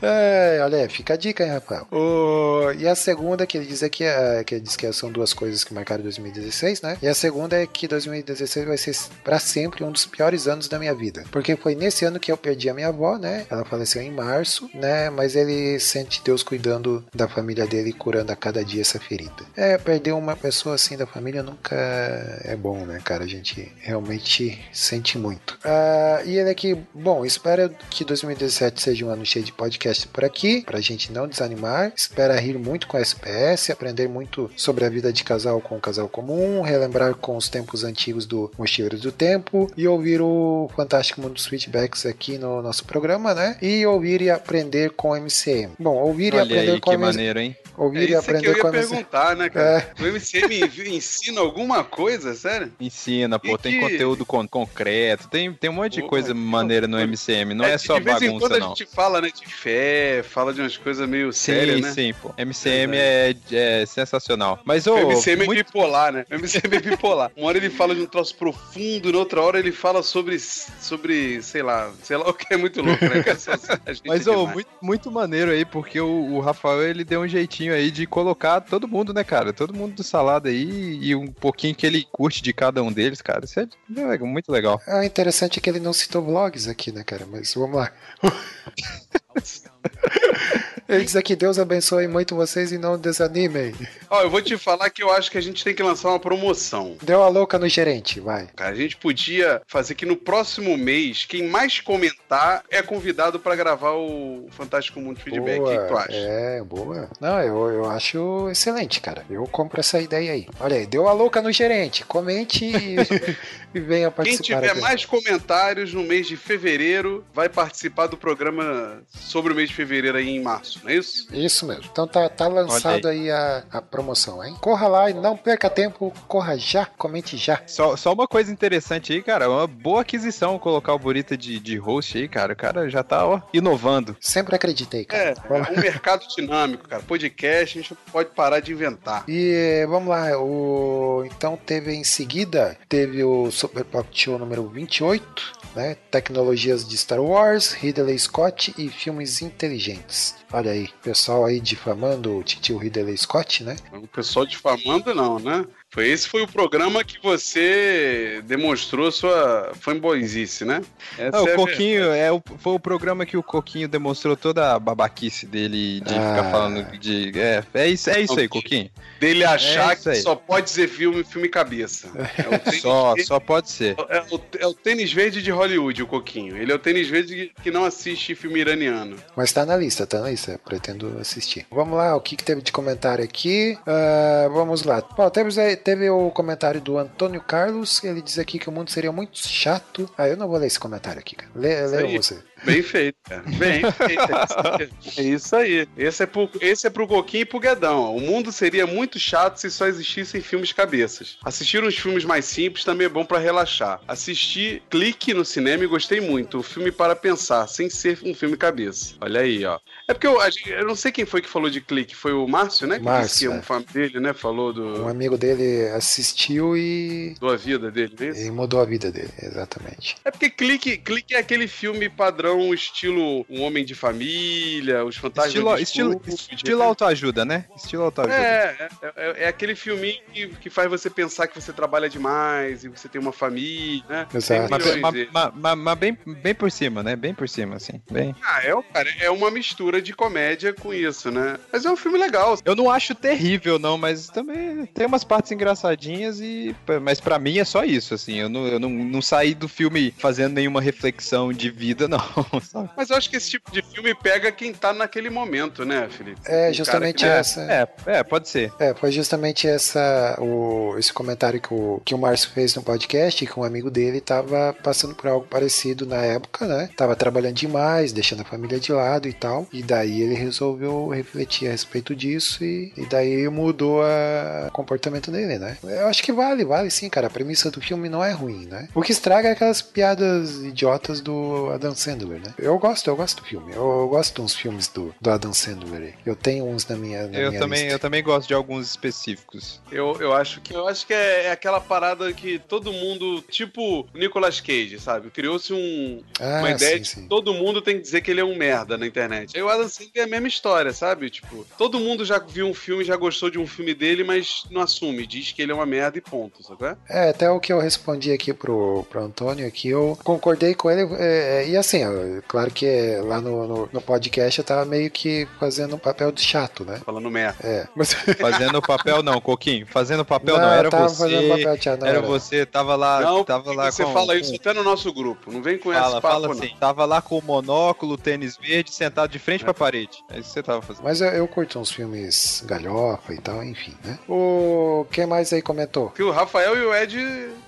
é, olha aí, fica a dica, hein, Rafael. O- E a segunda, que ele diz aqui, é, que diz que são duas coisas que marcaram 2016, né? E a segunda é que 2016 vai ser pra sempre um dos piores anos da minha vida. Porque foi nesse ano que eu perdi a minha avó, né? Ela faleceu em março, né? Mas ele sente Deus cuidando da família dele curando a cada dia essa ferida. É, perder uma pessoa assim da família nunca é bom, né, cara? A gente realmente sente muito. Ah, e ele aqui, bom, espero que 2017 seja um ano cheio de podcast por aqui, pra gente não desanimar. Espera rir muito com a SPS, aprender muito sobre a vida de casal com o casal comum, relembrar com os tempos antigos do Mochileiros do Tempo e ouvir o Fantástico Mundo dos Feedbacks aqui no nosso programa, né? E ouvir e aprender com o MCM. Bom, ouvir e Olha aprender aí, com que o MC... maneiro, hein? Ouvir É e isso que aprender eu com ia perguntar, né, cara? O MCM ensina alguma coisa, sério? Ensina, pô, E tem que- conteúdo con- concreto, tem, tem um monte de Pô, coisa maneira no MCM, não é, de só vez em bagunça, quando não. a gente fala, né, de fé, fala de umas coisas meio Sim, sérias, né? sim, pô. MCM é, é sensacional. Mas, ô, O MCM é muito- bipolar, né? O MCM é bipolar. Uma hora ele fala de um troço profundo, na outra hora ele fala sobre, sobre sei lá, sei lá o que é muito louco, né? gente Mas, é ô, demais. muito, muito maneiro aí, porque o, o Rafael, ele deu um jeitinho aí de colocar todo mundo, né, cara? Todo mundo do salada aí e um pouquinho que ele curte de cada um deles, cara. Isso é é muito legal. É interessante que ele não citou vlogs aqui, né, cara? Mas vamos lá. Ele diz aqui, Deus abençoe muito vocês e não desanimem. Ó, eu vou te falar que eu acho que a gente tem que lançar uma promoção. Deu a louca no gerente, vai. Cara, a gente podia fazer que no próximo mês, quem mais comentar é convidado pra gravar o Fantástico Mundo Feedback. O que, tu acha? É, boa. Não, eu, eu acho excelente, cara. Eu compro essa ideia aí. Olha aí, deu a louca no gerente. Comente e, e venha Quem participar. tiver aqui. mais comentários no mês de fevereiro vai participar do programa sobre o mês de fevereiro aí em março, não é isso? Isso mesmo. Então tá, tá lançado aí, a, a promoção, hein? Corra lá e não perca tempo. Corra já, comente já. Só, só uma coisa interessante aí, cara. Uma boa aquisição colocar o Burita de, de host aí, cara. O cara já tá, ó, inovando. Sempre acreditei, cara. É, é um mercado dinâmico, cara. Podcast a gente pode parar de inventar. E vamos lá, o... então teve em seguida, teve o Super Pop Show número 28, né? Tecnologias de Star Wars, Ridley Scott e inteligentes. Olha aí, pessoal aí difamando o titio Ridley Scott, né? O pessoal difamando, não, né? Foi, esse foi o programa que você demonstrou sua fanboyzice, né? Essa Ah, o é Coquinho é o, foi o programa que o Coquinho demonstrou toda a babaquice dele de Ah. ficar falando de. É, é isso, é isso aí. Coquinho. dele achar É isso que só pode dizer filme, filme cabeça. É Só, verde- só pode ser. É o, é o tênis verde de Hollywood, o Coquinho. Ele é o tênis verde que- não assiste filme iraniano. Mas tá na lista, tá na lista, pretendo assistir. Vamos lá, o que, que teve de comentário aqui? Ah, vamos lá. Bom, teve, aí- teve o comentário do Antônio Carlos, ele diz aqui que o mundo seria muito chato. Ah, eu não vou ler esse comentário aqui, cara. Lê, lê você. Bem feito, cara. Bem feito. É isso aí. Esse é, pro, esse é pro Coquinho e pro Guedão. O mundo seria muito chato se só existissem filmes cabeças. Assistir uns filmes mais simples também é bom pra relaxar. Assisti Clique no cinema e gostei muito. O filme para pensar, sem ser um filme cabeça. Olha aí, ó. É porque eu, a eu não sei quem foi que falou de Clique. Foi o Márcio, né? Que Márcio, disse que é. um fã dele, né? Falou Um do, amigo dele assistiu e, da vida dele, é isso? e mudou a vida dele, exatamente. É porque clique, clique é aquele filme padrão um estilo Um Homem de Família, Os Fantasmas Estilo, estilo, estilo autoajuda, né? Estilo autoajuda. É, é, é- é aquele filminho que, que faz você pensar que você trabalha demais e você tem uma família, né? Exato. Mas, mas- de- mas- mas- mas bem, bem por cima, né? Bem por cima, assim. Bem. Ah, é, o- cara, é uma mistura de comédia com isso, né? Mas é um filme legal. Eu não acho terrível, não, mas também tem umas partes engraçadinhas e. Mas pra mim é só isso, assim. Eu não, eu não, não saí do filme fazendo nenhuma reflexão de vida, não. Sabe? Mas eu acho que esse tipo de filme pega quem tá naquele momento, né, Felipe? É, justamente que- essa. É, é, pode ser. É, foi justamente essa, o, esse comentário que o, que o Márcio fez no podcast, que um amigo dele tava passando por algo parecido na época, né? Tava trabalhando demais, deixando a família de lado e tal. E daí ele resolveu refletir a respeito disso e, e daí mudou a- o comportamento dele, né? Eu acho que vale, vale sim, cara. A premissa do filme não é ruim, né? O que estraga é aquelas piadas idiotas do Adam Sandler, né? Eu gosto, eu gosto do filme. Eu, gosto dos filmes do, do Adam Sandler. Eu tenho uns na minha, na Eu minha também, lista. eu também gosto de alguns específicos. Eu, eu acho que eu acho que é, é aquela parada que todo mundo, tipo Nicolas Cage, sabe? Criou-se um, Ah, uma ideia sim, de sim. que todo mundo tem que dizer que ele é um merda na internet. Aí o Adam Sandler é a mesma história, sabe? Tipo, todo mundo já viu um filme, já gostou de um filme dele, mas não assume, diz que ele é uma merda e ponto, sabe? é? É, até o que eu respondi aqui pro, pro Antônio aqui, eu concordei com ele. é, é, e assim, ó, claro que é, lá no, no, no podcast eu tava meio que fazendo um papel de chato, né? Falando merda. É, mas Fazendo o papel não, Coquinho. Fazendo o papel não, Não, era eu tava fazendo você. papel de chato, não, Era era. você, tava lá, não, tava lá você com fala com- isso até no nosso grupo. Não vem com esse Fala, papo, fala não. assim. Tava lá com o monóculo, tênis verde, sentado de frente pra parede. É isso que você tava fazendo. mas eu, eu curto uns filmes galhofa e tal, enfim, né? O quem mais aí comentou? Que o Rafael e o Ed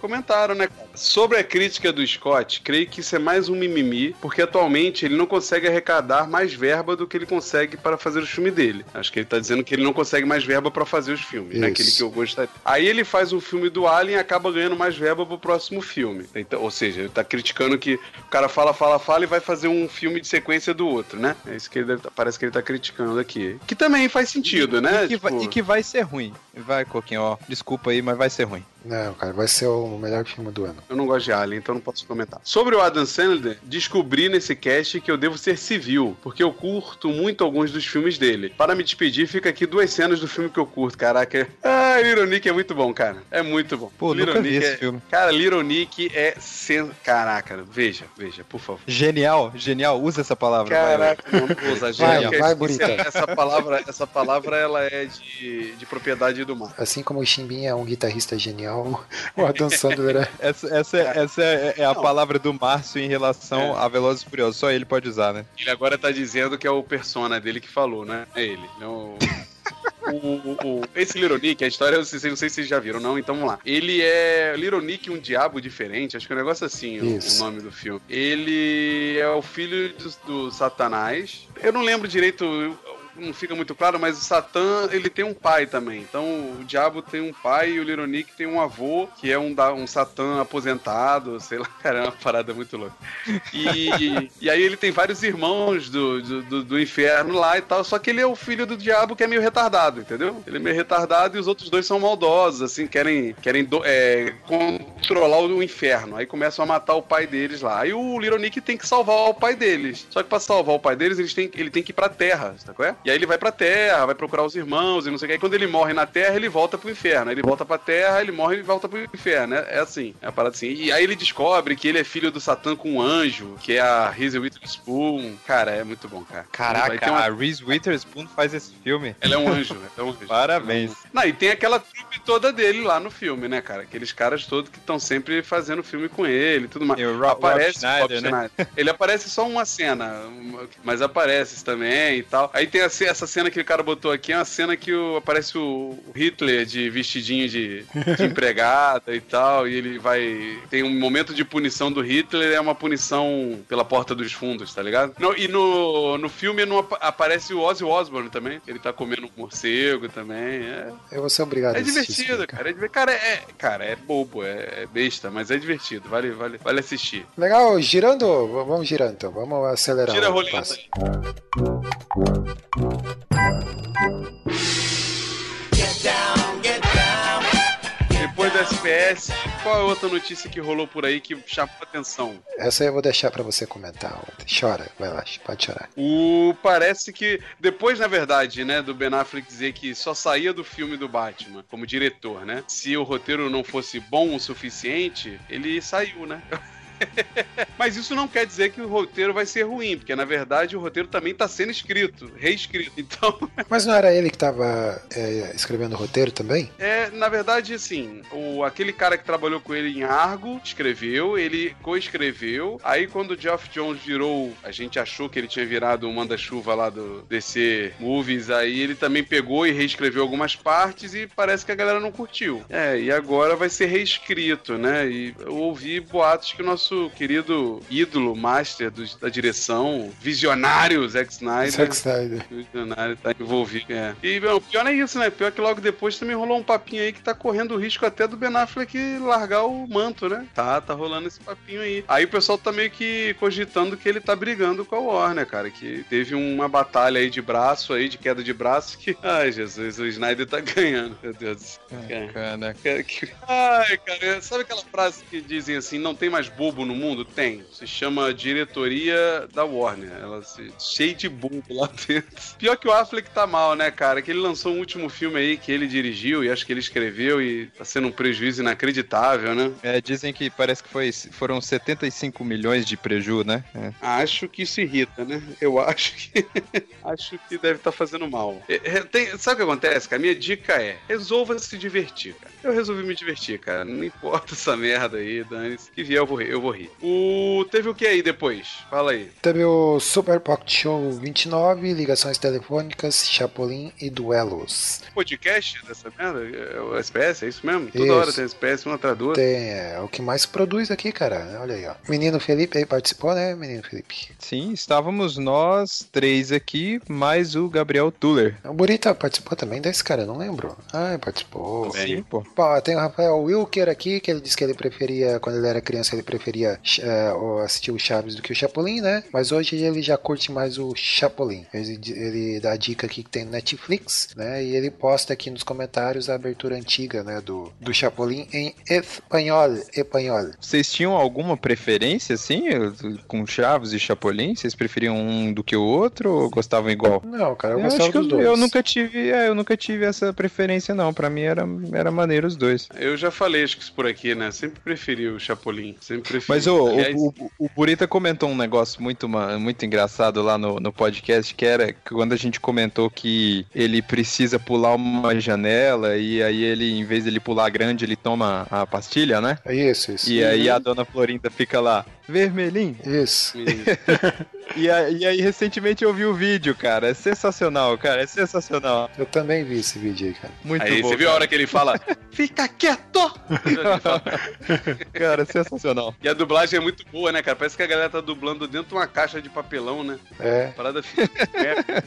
comentaram, né? Sobre a crítica do Scott, creio que isso é mais um mimimi, porque atualmente ele não consegue arrecadar mais verba do que ele consegue para fazer o filme dele. Acho que ele tá dizendo que ele não consegue mais verba para fazer os filmes, né? Isso. Aquele que eu gostaria. Aí ele faz um filme do Alien e acaba ganhando mais verba pro próximo filme. Então, ou seja, ele tá criticando que o cara fala, fala, fala e vai fazer um filme de sequência do outro, né? É isso que ele deve tá- parece que ele tá criticando aqui. Que também faz sentido, né? E que, vai, Tipo- e que vai ser ruim. Vai, Coquinho, ó. Desculpa aí, mas vai ser ruim. Não, cara, vai ser o melhor filme do ano. Eu não gosto de Alien, então não posso comentar. Sobre o Adam Sandler, descobri nesse cast que eu devo ser civil, porque eu curto muito alguns dos filmes dele. Para me despedir, fica aqui duas cenas do filme que eu curto, caraca. Ah, Little Nick é muito bom, cara. É muito bom. Pô, Little nunca vi Nick esse é... filme. Cara, Little Nick é sen... Caraca, veja, veja, por favor. Genial, genial. Usa essa palavra. vai, vai. Caraca, não vou usar Vai, genial. vai, Essa- bonita. Essa palavra, essa palavra ela é de, de propriedade do mar. Assim como o Chimbinha é um guitarrista genial, o Adam Sandler é. Essa, essa, essa é, é a Não. palavra do Márcio em relação É. a Velozes e Furiosos. Só ele pode usar, né? Ele agora tá dizendo que é o persona dele que falou, né? É ele. Não... O, o- o- esse Little Nick, a história, eu não sei, não sei se vocês já viram, não, então vamos lá. Ele é Little Nick, um diabo diferente, acho que é um negócio assim, o, o nome do filme. Ele é o filho do, do Satanás. Eu não lembro direito, não fica muito claro, mas o Satã, ele tem um pai também. Então, o diabo tem um pai e o Little Nick tem um avô, que é um, da- um Satã aposentado, sei lá, cara, é uma parada muito louca. E, e aí ele tem vários irmãos do, do, do- inferno lá e tal, só que ele é o filho do diabo que é meio retardado, entendeu? Ele é meio retardado e os outros dois são maldosos, assim, querem, querem do- é, controlar o inferno. Aí começam a matar o pai deles lá. Aí o Little Nick tem que salvar o pai deles. Só que pra salvar o pai deles, eles têm, ele tem que ir pra terra, qual é? Aí ele vai pra terra, vai procurar os irmãos e não sei o que. Aí quando ele morre na terra, ele volta pro inferno. Aí ele volta pra terra, ele morre e volta pro inferno. É, é assim, é a parada assim. E aí ele descobre que ele é filho do Satã com um anjo, que é a Reese Witherspoon. Cara, é muito bom, cara. Caraca, uma- a Reese Witherspoon faz esse filme. Ela é um anjo, né? É um anjo. Parabéns. Não, e tem aquela trupe toda dele lá no filme, né, cara? Aqueles caras todos que estão sempre fazendo filme com ele e tudo mais. E o Rob- aparece Rob Schneider, Rob né? Schneider. Ele aparece só uma cena, mas aparece também e tal. Aí tem a essa cena que o cara botou aqui, é uma cena que o- aparece o Hitler de vestidinho de, de empregada e tal, e ele vai... Tem um momento de punição do Hitler, é uma punição pela porta dos fundos, tá ligado? E no, no filme não apa- aparece o Ozzy Osbourne também, ele tá comendo um morcego também, é... Eu vou ser obrigado É a isso divertido, aí, cara. É, cara, é, cara, é bobo, é, é besta, mas é divertido. Vale, vale, vale assistir. Legal, girando, vamos girando então, vamos acelerar. Tira a roleta passo. Depois do SPS, qual é a outra notícia que rolou por aí que chamou a atenção? Essa eu vou deixar pra você comentar. Chora, vai lá, pode chorar. O parece que depois, na verdade, né, do Ben Affleck dizer que só saía do filme do Batman como diretor, né? Se o roteiro não fosse bom o suficiente, ele saiu, né? Mas isso não quer dizer que o roteiro vai ser ruim, porque na verdade o roteiro também está sendo escrito, reescrito. Então, Mas não era ele que tava é, escrevendo o roteiro também? é, na verdade, assim, o, aquele cara que trabalhou com ele em Argo escreveu, ele coescreveu. Aí quando o Geoff Jones virou, a gente achou que ele tinha virado o manda-chuva lá do DC Movies, aí ele também pegou e reescreveu algumas partes e parece que a galera não curtiu. É, e agora vai ser reescrito, né? E eu ouvi boatos que o nosso querido ídolo, master dos- da direção, visionário Zack Snyder, Zack Snyder. visionário tá envolvido. É. E bom, o pior é isso, né? Pior que logo depois também rolou um papinho aí que tá correndo o risco até do Ben Affleck largar o manto, né? Tá, tá rolando esse papinho aí. Aí o pessoal tá meio que cogitando que ele tá brigando com a Warner, cara. Que teve uma batalha aí de braço aí, de queda de braço, que. Ai, Jesus, o Snyder tá ganhando, meu Deus do céu. É. Cara, que- Ai, cara, sabe aquela frase que dizem assim, não tem mais bobo no mundo? Tem. Se chama diretoria da Warner. Ela se... cheia de bobo lá dentro. Pior que o Affleck tá mal, né, cara? Que ele lançou um último filme aí que ele dirigiu e acho que ele escreveu e tá sendo um prejuízo inacreditável, né? é, dizem que parece que foi, foram 75 milhões de preju, né? É. Acho que isso irrita, né? Eu acho que. acho que deve estar fazendo mal. É, é, tem- Sabe o que acontece, cara? Minha dica é: resolva se divertir, cara. Eu resolvi me divertir, cara. Não importa essa merda aí, Dani. Que vier, eu vou. Eu vou rir. O... Teve o que aí depois? Fala aí. Teve o Super Pocket Show 29, ligações telefônicas, Chapolin e duelos. Podcast dessa merda? É o SPS, é isso mesmo? Toda Isso. hora tem SPS, uma outra. Tem, é o que mais produz aqui, cara. Olha aí, ó. Menino Felipe aí participou, né, menino Felipe? Sim, estávamos nós três aqui, mais o Gabriel Tuller. O Burita participou também desse cara, eu não lembro. Ah, participou. Sim, pô. Bom, tem o Rafael Wilker aqui, que ele disse que ele preferia, quando ele era criança, ele preferia é, o- assistir o Chaves do que o Chapolin, né? Mas hoje ele já curte mais o Chapolin. Ele, ele dá a dica aqui que tem no Netflix, né? E ele posta aqui nos comentários a abertura antiga, né? Do, do Chapolin em espanhol. Espanhol. Vocês tinham alguma preferência, assim, com Chaves e Chapolin? Vocês preferiam um do que o outro ou gostavam igual? Não, cara, eu, Eu gostava dos eu, dois. eu nunca tive, é, eu nunca tive essa preferência não. Pra mim era, era maneiro os dois. Eu já falei, acho que isso por aqui, né? Sempre preferi o Chapolin. Sempre preferi. Mas o, Aliás, o, o, o Burita comentou um negócio muito, muito engraçado lá no, no podcast, que era que quando a gente comentou que ele precisa pular uma janela e aí ele, em vez de ele pular grande, ele toma a pastilha, né? Isso, isso. E aí a dona Florinda fica lá, vermelhinho. Isso. E, a- e aí recentemente eu vi o vídeo, cara. É sensacional, cara. É sensacional. Eu também vi esse vídeo aí, cara. Muito Aí bom. você viu a hora que ele fala, fica quieto! Fala- Cara, é sensacional. e a dublagem é muito boa, né, cara? Parece que a galera tá dublando dentro de uma caixa de papelão, né? É. A parada fica é.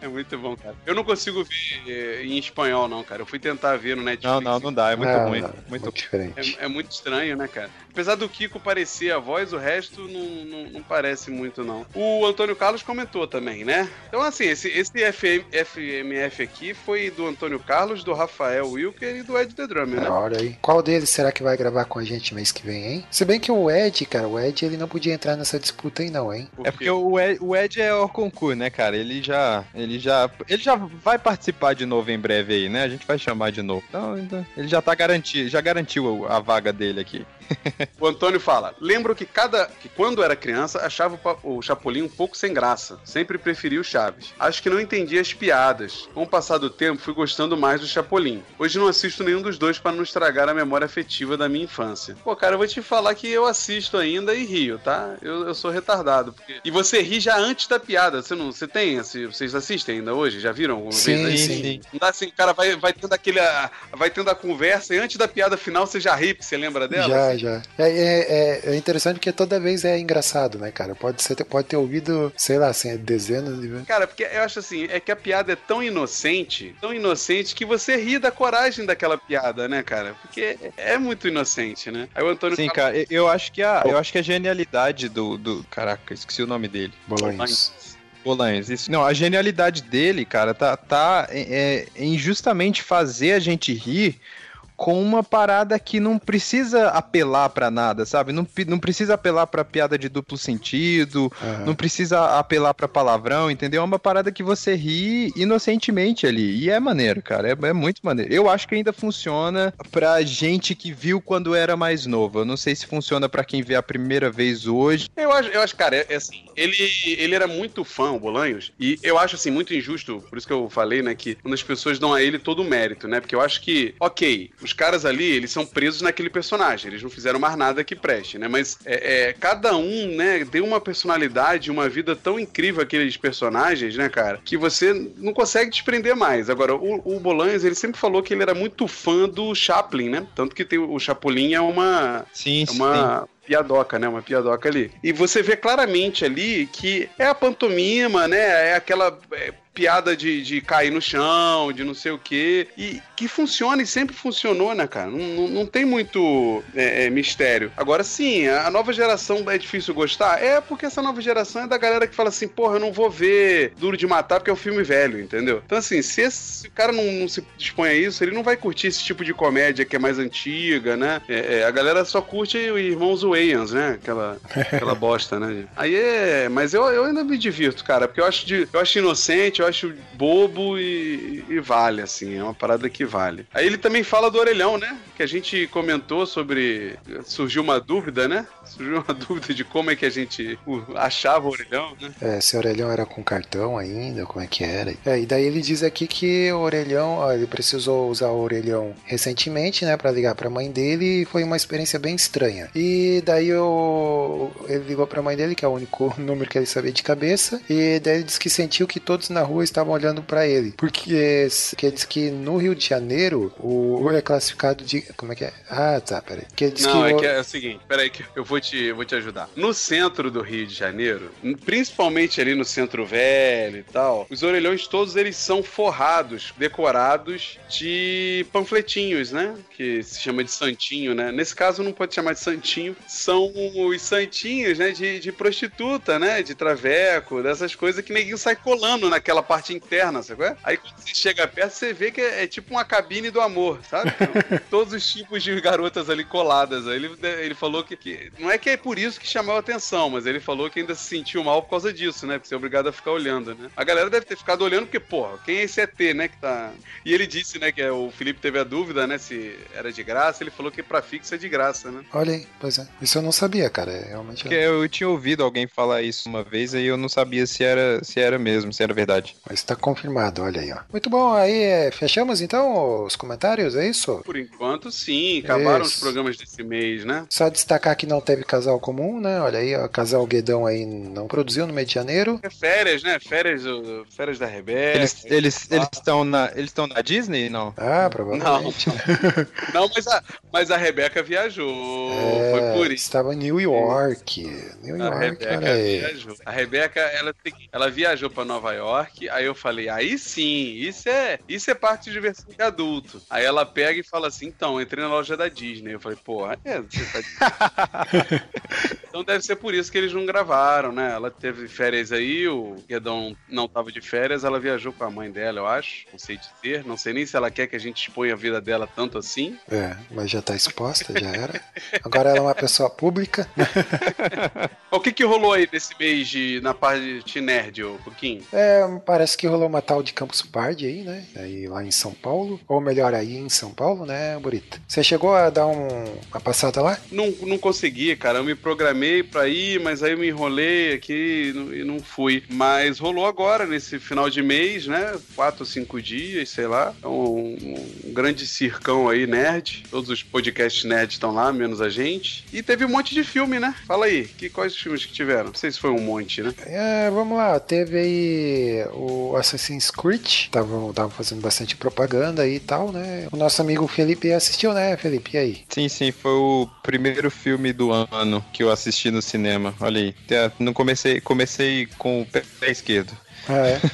É muito bom, cara. Eu não consigo ver eh, em espanhol, não, cara. Eu fui tentar ver no Netflix. Não, não, não dá. É muito Não, ruim. não, Muito diferente. É, é muito estranho, né, cara? Apesar do Kiko parecer a voz, o resto não, não, não parece muito, não. O Antônio Carlos comentou também, né? Então, assim, esse, esse FM, FMF aqui foi do Antônio Carlos, do Rafael Wilker e do Ed The Drummer, né? Olha aí. Qual deles será que vai gravar com a gente mês que vem, hein? Se bem que o Ed, cara, o Ed ele não podia entrar nessa disputa aí não, hein? É porque o Ed, o Ed é o concurso, né, cara? Ele já, ele já, ele já vai participar de novo em breve aí, né? A gente vai chamar de novo. Então, então, ele já tá garantido, já garantiu a vaga dele aqui. O Antônio fala: lembro que cada. que quando era criança achava o o Chapolin um pouco sem graça. Sempre preferi o Chaves. Acho que não entendi as piadas. Com o passar do tempo, fui gostando mais do Chapolin. Hoje não assisto nenhum dos dois para não estragar a memória afetiva da minha infância. Pô, cara, eu vou te falar que eu assisto ainda e rio, tá? Eu, eu sou retardado. porque- E você ri já antes da piada. Você não. Você tem? assim, Vocês assistem ainda hoje? Já viram alguma Sim, vez? aí? sim. Não dá assim, o cara vai, vai tendo aquele. Vai tendo a conversa e antes da piada final você já ri, você lembra dela? Já, já. É, é, é interessante porque toda vez é engraçado, né, cara? Pode, ser, pode ter ouvido, sei lá, assim, dezenas de vezes. Cara, porque eu acho assim, é que a piada é tão inocente, tão inocente, que você ri da coragem daquela piada, né, cara? Porque é muito inocente, né? Aí o Antônio Sim, cara, eu- eu acho que a, eu acho que a genialidade do, do, caraca, esqueci o nome dele. Bolões. Bolanhos, isso. Não, a genialidade dele, cara, tá, tá é, é, em justamente fazer a gente rir com uma parada que não precisa apelar pra nada, sabe? Não, não precisa apelar pra piada de duplo sentido, Aham. não precisa apelar pra palavrão, entendeu? É uma parada que você ri inocentemente ali. E é maneiro, cara. É, é muito maneiro. Eu acho que ainda funciona pra gente que viu quando era mais novo. Eu não sei se funciona pra quem vê a primeira vez hoje. Eu acho, eu acho, cara, é, é assim, ele, ele era muito fã, o Bolanhos, e eu acho, assim, muito injusto, por isso que eu falei, né, que quando as pessoas dão a ele todo o mérito, né, porque eu acho que, ok, os caras ali, eles são presos naquele personagem, eles não fizeram mais nada que preste, né, mas é, é, cada um, né, deu uma personalidade, uma vida tão incrível àqueles personagens, né, cara, que você não consegue desprender mais. Agora, o, o Bolanhos, ele sempre falou que ele era muito fã do Chaplin, né, tanto que tem, o Chapolin é uma, Sim, é uma piadoca, né? Uma piadoca ali. E você vê claramente ali que é a pantomima, né? É aquela é, piada de, de cair no chão, de não sei o quê. E que funciona e sempre funcionou, né, cara? Não, não, não tem muito é, é, mistério. Agora, sim, a nova geração é difícil gostar? É porque essa nova geração é da galera que fala assim, porra, eu não vou ver Duro de Matar porque é um filme velho, entendeu? Então, assim, se, esse, o cara não, não se dispõe a isso, ele não vai curtir esse tipo de comédia que é mais antiga, né? É, é, a galera só curte o Irmãos Wayans, né? Aquela, aquela bosta, né? Aí é. Mas eu, eu ainda me divirto, cara, porque eu acho, de, eu acho inocente, eu acho bobo e, e vale, assim. É uma parada que vale. Aí ele também fala do orelhão, né? Que a gente comentou sobre. Surgiu uma dúvida, né? Surgiu uma dúvida de como é que a gente achava o orelhão, né? É, se o orelhão era com cartão ainda, como é que era. É, e daí ele diz aqui que o orelhão, ó, ele precisou usar o orelhão recentemente, né, pra ligar pra mãe dele e foi uma experiência bem estranha. E daí o, ele ligou pra mãe dele, que é o único número que ele sabia de cabeça, e daí ele disse que sentiu que todos na rua estavam olhando pra ele. Porque que disse que no Rio de Janeiro o é classificado de. Como é que é? Ah, tá, peraí. Que disse Não, que é o- que é o seguinte, peraí que eu vou te, eu vou te ajudar. No centro do Rio de Janeiro, principalmente ali no centro velho e tal, os orelhões todos eles são forrados, decorados de panfletinhos, né? Que se chama de santinho, né? Nesse caso não pode chamar de santinho, são os santinhos, né? De, de prostituta, né? De traveco, dessas coisas que ninguém sai colando naquela parte interna, sabe? é? Aí quando você chega perto, você vê que é, é tipo uma cabine do amor, sabe? Então, todos os tipos de garotas ali coladas. Aí ele, ele falou que, que- Não é que é por isso que chamou a atenção, mas ele falou que ainda se sentiu mal por causa disso, né? Porque você é obrigado a ficar olhando, né? A galera deve ter ficado olhando porque, porra, quem é esse ET, né? Que tá. E ele disse, né, que é, o Felipe teve a dúvida, né? Se era de graça. Ele falou que pra fixo é de graça, né? Olha aí, pois é. Isso eu não sabia, cara. é Realmente. Porque eu tinha ouvido alguém falar isso uma vez e eu não sabia se era, se era mesmo, se era verdade. Mas tá confirmado, olha aí, ó. Muito bom, aí é, fechamos então os comentários, é isso? Por enquanto, sim. Acabaram Isso. os programas desse mês, né? Só destacar que não teve casal comum, né? Olha aí, ó, casal Guedão aí não produziu no mês de janeiro. É férias, né? Férias, férias da Rebeca. Eles eles eles estão na eles estão na Disney, não? Ah, provavelmente. Não, mas a, mas a Rebeca viajou. É, Foi por isso. Estava em New York. New A York, Rebeca olha aí. viajou. A Rebeca, ela, ela viajou pra Nova York. Aí eu falei, aí sim, isso é, isso é parte de diversão de adulto. Aí ela pega e fala assim, então, entrei na loja da Disney. Eu falei, porra, é, você tá... então deve ser por isso que eles não gravaram, né? Ela teve férias aí, o Guedão não tava de férias, ela viajou com a mãe dela, eu acho. Não sei dizer, não sei nem se ela quer que a gente exponha a vida dela tanto assim. É, mas já tá exposta, já era. Agora ela é uma pessoa pública. O que que rolou aí nesse mês de, na parte nerd, ô Pouquinho? É, parece que rolou uma tal de Campus Party aí, né? Aí lá em São Paulo. Ou melhor, aí em São Paulo, né, Burita? Você chegou a dar um- uma passada lá? Não, não consegui, cara. Eu me programei pra ir, mas aí eu me enrolei aqui e não- fui. Mas rolou agora, nesse final de mês, né? Quatro ou cinco dias, sei lá. É um, um grande circão aí, nerd. Todos os podcasts nerd estão lá, menos a gente. E teve um monte de filme, né? Fala aí, que, quais os filmes que tiveram? Não sei se foi um monte, né? É, vamos lá, teve aí o Assassin's Creed, tava, tava fazendo bastante propaganda aí e tal, né? O nosso amigo Felipe assistiu, né, Felipe? E aí? Sim, sim, foi o primeiro filme do ano que eu assisti no cinema. Olha aí. Não comecei, comecei com o pé esquerdo. Ah, é?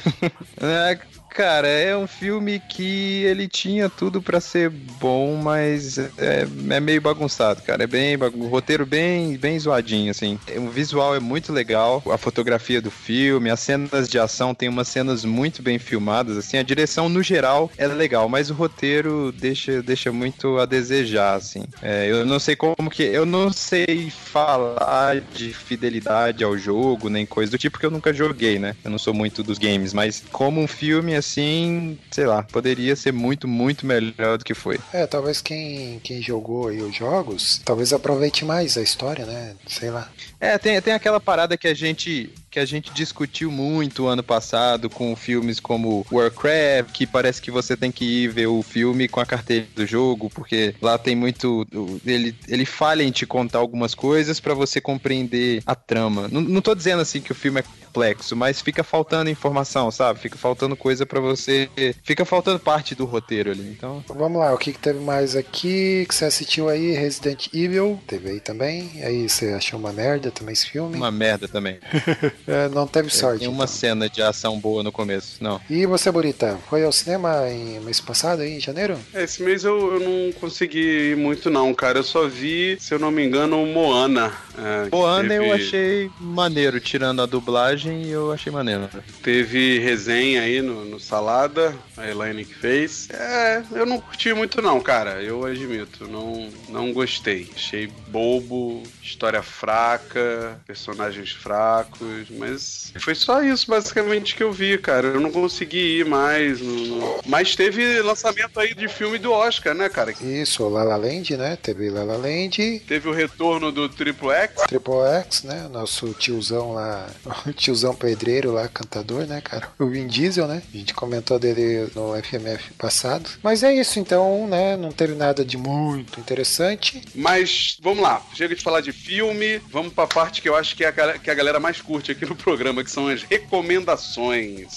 É, Cara, é um filme que ele tinha tudo pra ser bom, mas é, é meio bagunçado, cara. É bem bagun... roteiro bem, bem zoadinho, assim. O visual é muito legal, a fotografia do filme, as cenas de ação tem umas cenas muito bem filmadas, assim. A direção no geral é legal, mas o roteiro deixa, deixa muito a desejar, assim. É, eu não sei como que, eu não sei falar de fidelidade ao jogo nem coisa do tipo, porque eu nunca joguei, né? Eu não sou muito dos games, mas como um filme assim, sei lá, poderia ser muito, muito melhor do que foi. É, talvez quem, quem jogou aí os jogos, talvez aproveite mais a história, né? Sei lá. É, tem, tem aquela parada que a gente que a gente discutiu muito ano passado com filmes como Warcraft, que parece que você tem que ir ver o filme com a carteira do jogo, porque lá tem muito. Ele, ele falha em te contar algumas coisas para você compreender a trama. Não, não tô dizendo assim que o filme é complexo, mas fica faltando informação, sabe? Fica faltando coisa para você. Fica faltando parte do roteiro ali. Então. Vamos lá, o que, que teve mais aqui que você assistiu aí? Resident Evil, teve aí também. Aí você achou uma merda também esse filme? Uma merda também. É, não teve sorte. Tem uma então. cena de ação boa no começo, não. E você, Bonita, foi ao cinema em mês passado, em janeiro? Esse mês eu, eu não consegui ir muito, não, cara. Eu só vi, se eu não me engano, Moana. É, Moana eu teve- achei maneiro, tirando a dublagem, eu achei maneiro. Teve resenha aí no, no Salada, a Elaine que fez. É, eu não curti muito não, cara. Eu admito, não, não gostei. Achei bobo, história fraca, personagens fracos, mas foi só isso basicamente que eu vi, cara. Eu não consegui ir mais. no- Mas teve lançamento aí de filme do Oscar, né, cara? Isso, o La La Land, né? Teve La La Land, Teve o retorno do Triple X. Triple X, né? Nosso tiozão lá, o tiozão pedreiro lá, cantador, né, cara? O Vin Diesel, né? A gente comentou dele no FMF passado. Mas é isso, então, né? Não teve nada de muito interessante. Mas vamos lá, chega de falar de filme, vamos pra parte que eu acho que é a, que a galera mais curte aqui no programa, que são as recomendações.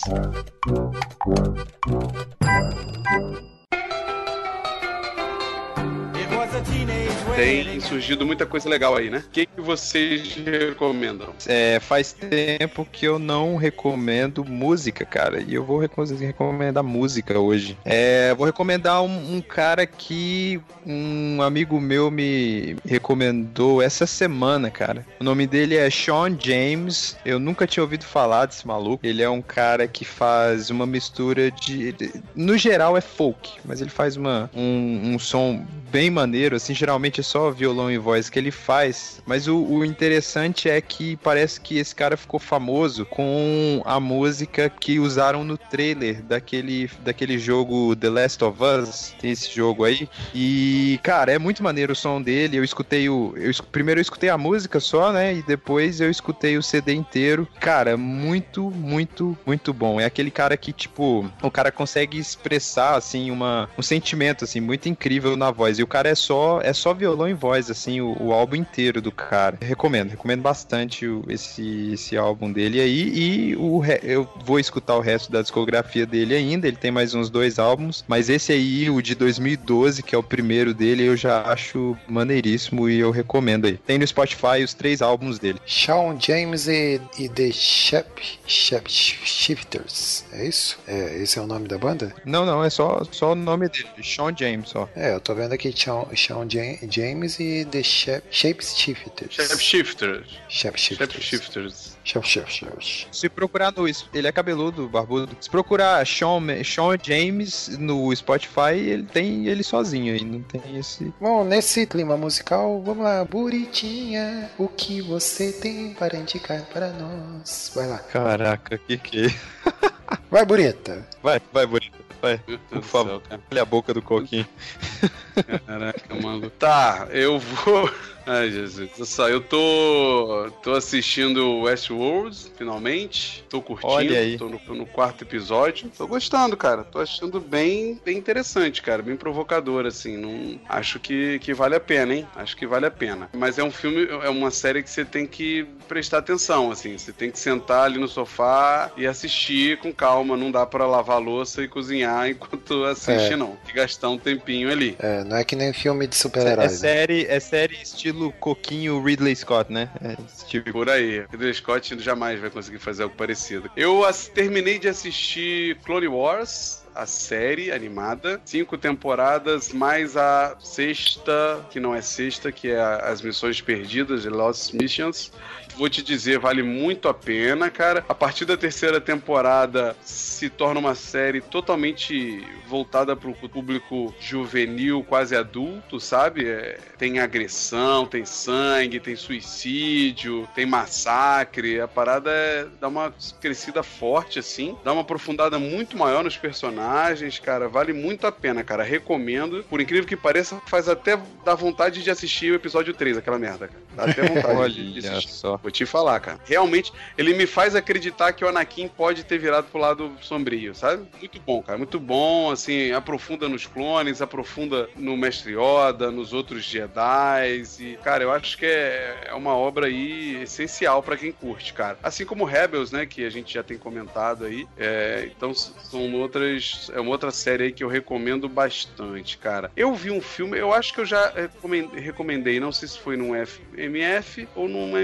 Tem surgido muita coisa legal aí, né? O que, que vocês recomendam? É, faz tempo que eu não recomendo música, cara. E eu vou reco- recomendar música hoje. É, vou recomendar um, um cara que um amigo meu me recomendou essa semana, cara. O nome dele é Sean James. Eu nunca tinha ouvido falar desse maluco. Ele é um cara que faz uma mistura de. de- no geral é folk, mas ele faz uma, um, um som bem maneiro, assim, geralmente é só violão e voz que ele faz, mas o, o interessante é que parece que esse cara ficou famoso com a música que usaram no trailer daquele, daquele jogo The Last of Us, tem esse jogo aí, e, cara, é muito maneiro o som dele, eu escutei o... Eu, primeiro eu escutei a música só, né, e depois eu escutei o CD inteiro, cara, muito, muito, muito bom, é aquele cara que, tipo, o cara consegue expressar, assim, uma, um sentimento, assim, muito incrível na voz, e o cara é só, é só violão e voz, assim, o, o álbum inteiro do cara. Recomendo, recomendo bastante o- esse, esse álbum dele aí. E o, eu vou escutar o resto da discografia dele ainda. Ele tem mais uns dois álbuns. Mas esse aí, o de 2012, que é o primeiro dele, eu já acho maneiríssimo e eu recomendo aí. Tem no Spotify os três álbuns dele. Shawn James e, e The Shep, Shep Shifters, é isso? É, esse é o nome da banda? Não, não, é só, só o nome dele, Sean James, só. É, eu tô vendo aqui Shawn, Ja- James e The Shapeshifters. Shapeshifters. Shapeshifters. Shapeshifters. Shapeshifters. Se procurar no. Ele é cabeludo, barbudo. Se procurar Sean, Sean James no Spotify, ele tem ele sozinho aí. Não tem esse. Bom, nesse clima musical, vamos lá. Buritinha, o que você tem para indicar para nós? Vai lá. Caraca, que que é? Vai, Burita. Vai, vai, bonito. Vai. Por favor. céu. Olha a boca do coquinho. Caraca, mano. Tá, eu vou. Ai, Jesus. Olha só, eu tô. tô assistindo Westworld, finalmente. Tô curtindo. Olha aí. Tô no, tô no quarto episódio. Tô gostando, cara. Tô achando bem, bem interessante, cara. Bem provocador, assim. Não... Acho que, que vale a pena, hein? Acho que vale a pena. Mas é um filme, é uma série que você tem que prestar atenção, assim. Você tem que sentar ali no sofá e assistir com calma. Não dá pra lavar a louça e cozinhar. enquanto assiste, É. não. Tem que gastar um tempinho ali. É, não é que nem filme de É super-heróis. né? série, é série estilo Coquinho Ridley Scott, né? É tipo. Por aí. Ridley Scott jamais vai conseguir fazer algo parecido. Eu terminei de assistir Clone Wars. A série animada, cinco temporadas, mais a sexta, que não é sexta, que é a- as missões perdidas, Lost Missions. Vou te dizer, vale muito a pena, cara. A partir da terceira temporada se torna uma série totalmente voltada para o público juvenil, quase adulto, sabe? É, tem agressão, tem sangue, tem suicídio, tem massacre. A parada é, dá uma crescida forte, assim, dá uma aprofundada muito maior nos personagens, cara. Vale muito a pena, cara. Recomendo. Por incrível que pareça, faz até dar vontade de assistir o episódio 3, aquela merda, cara. Dá até vontade de, de Olha assistir. só. Vou te falar, cara. Realmente, ele me faz acreditar que o Anakin pode ter virado pro lado sombrio, sabe? Muito bom, cara. Muito bom, assim, aprofunda nos clones, aprofunda no Mestre Yoda, nos outros Jedi. E, cara, eu acho que é, é uma obra aí essencial pra quem curte, cara. Assim como Rebels, né, que a gente já tem comentado aí. É, então, são outras. É uma outra série aí que eu recomendo bastante, cara. Eu vi um filme, eu acho que eu já recomen- recomendei, não sei se foi num FMF ou num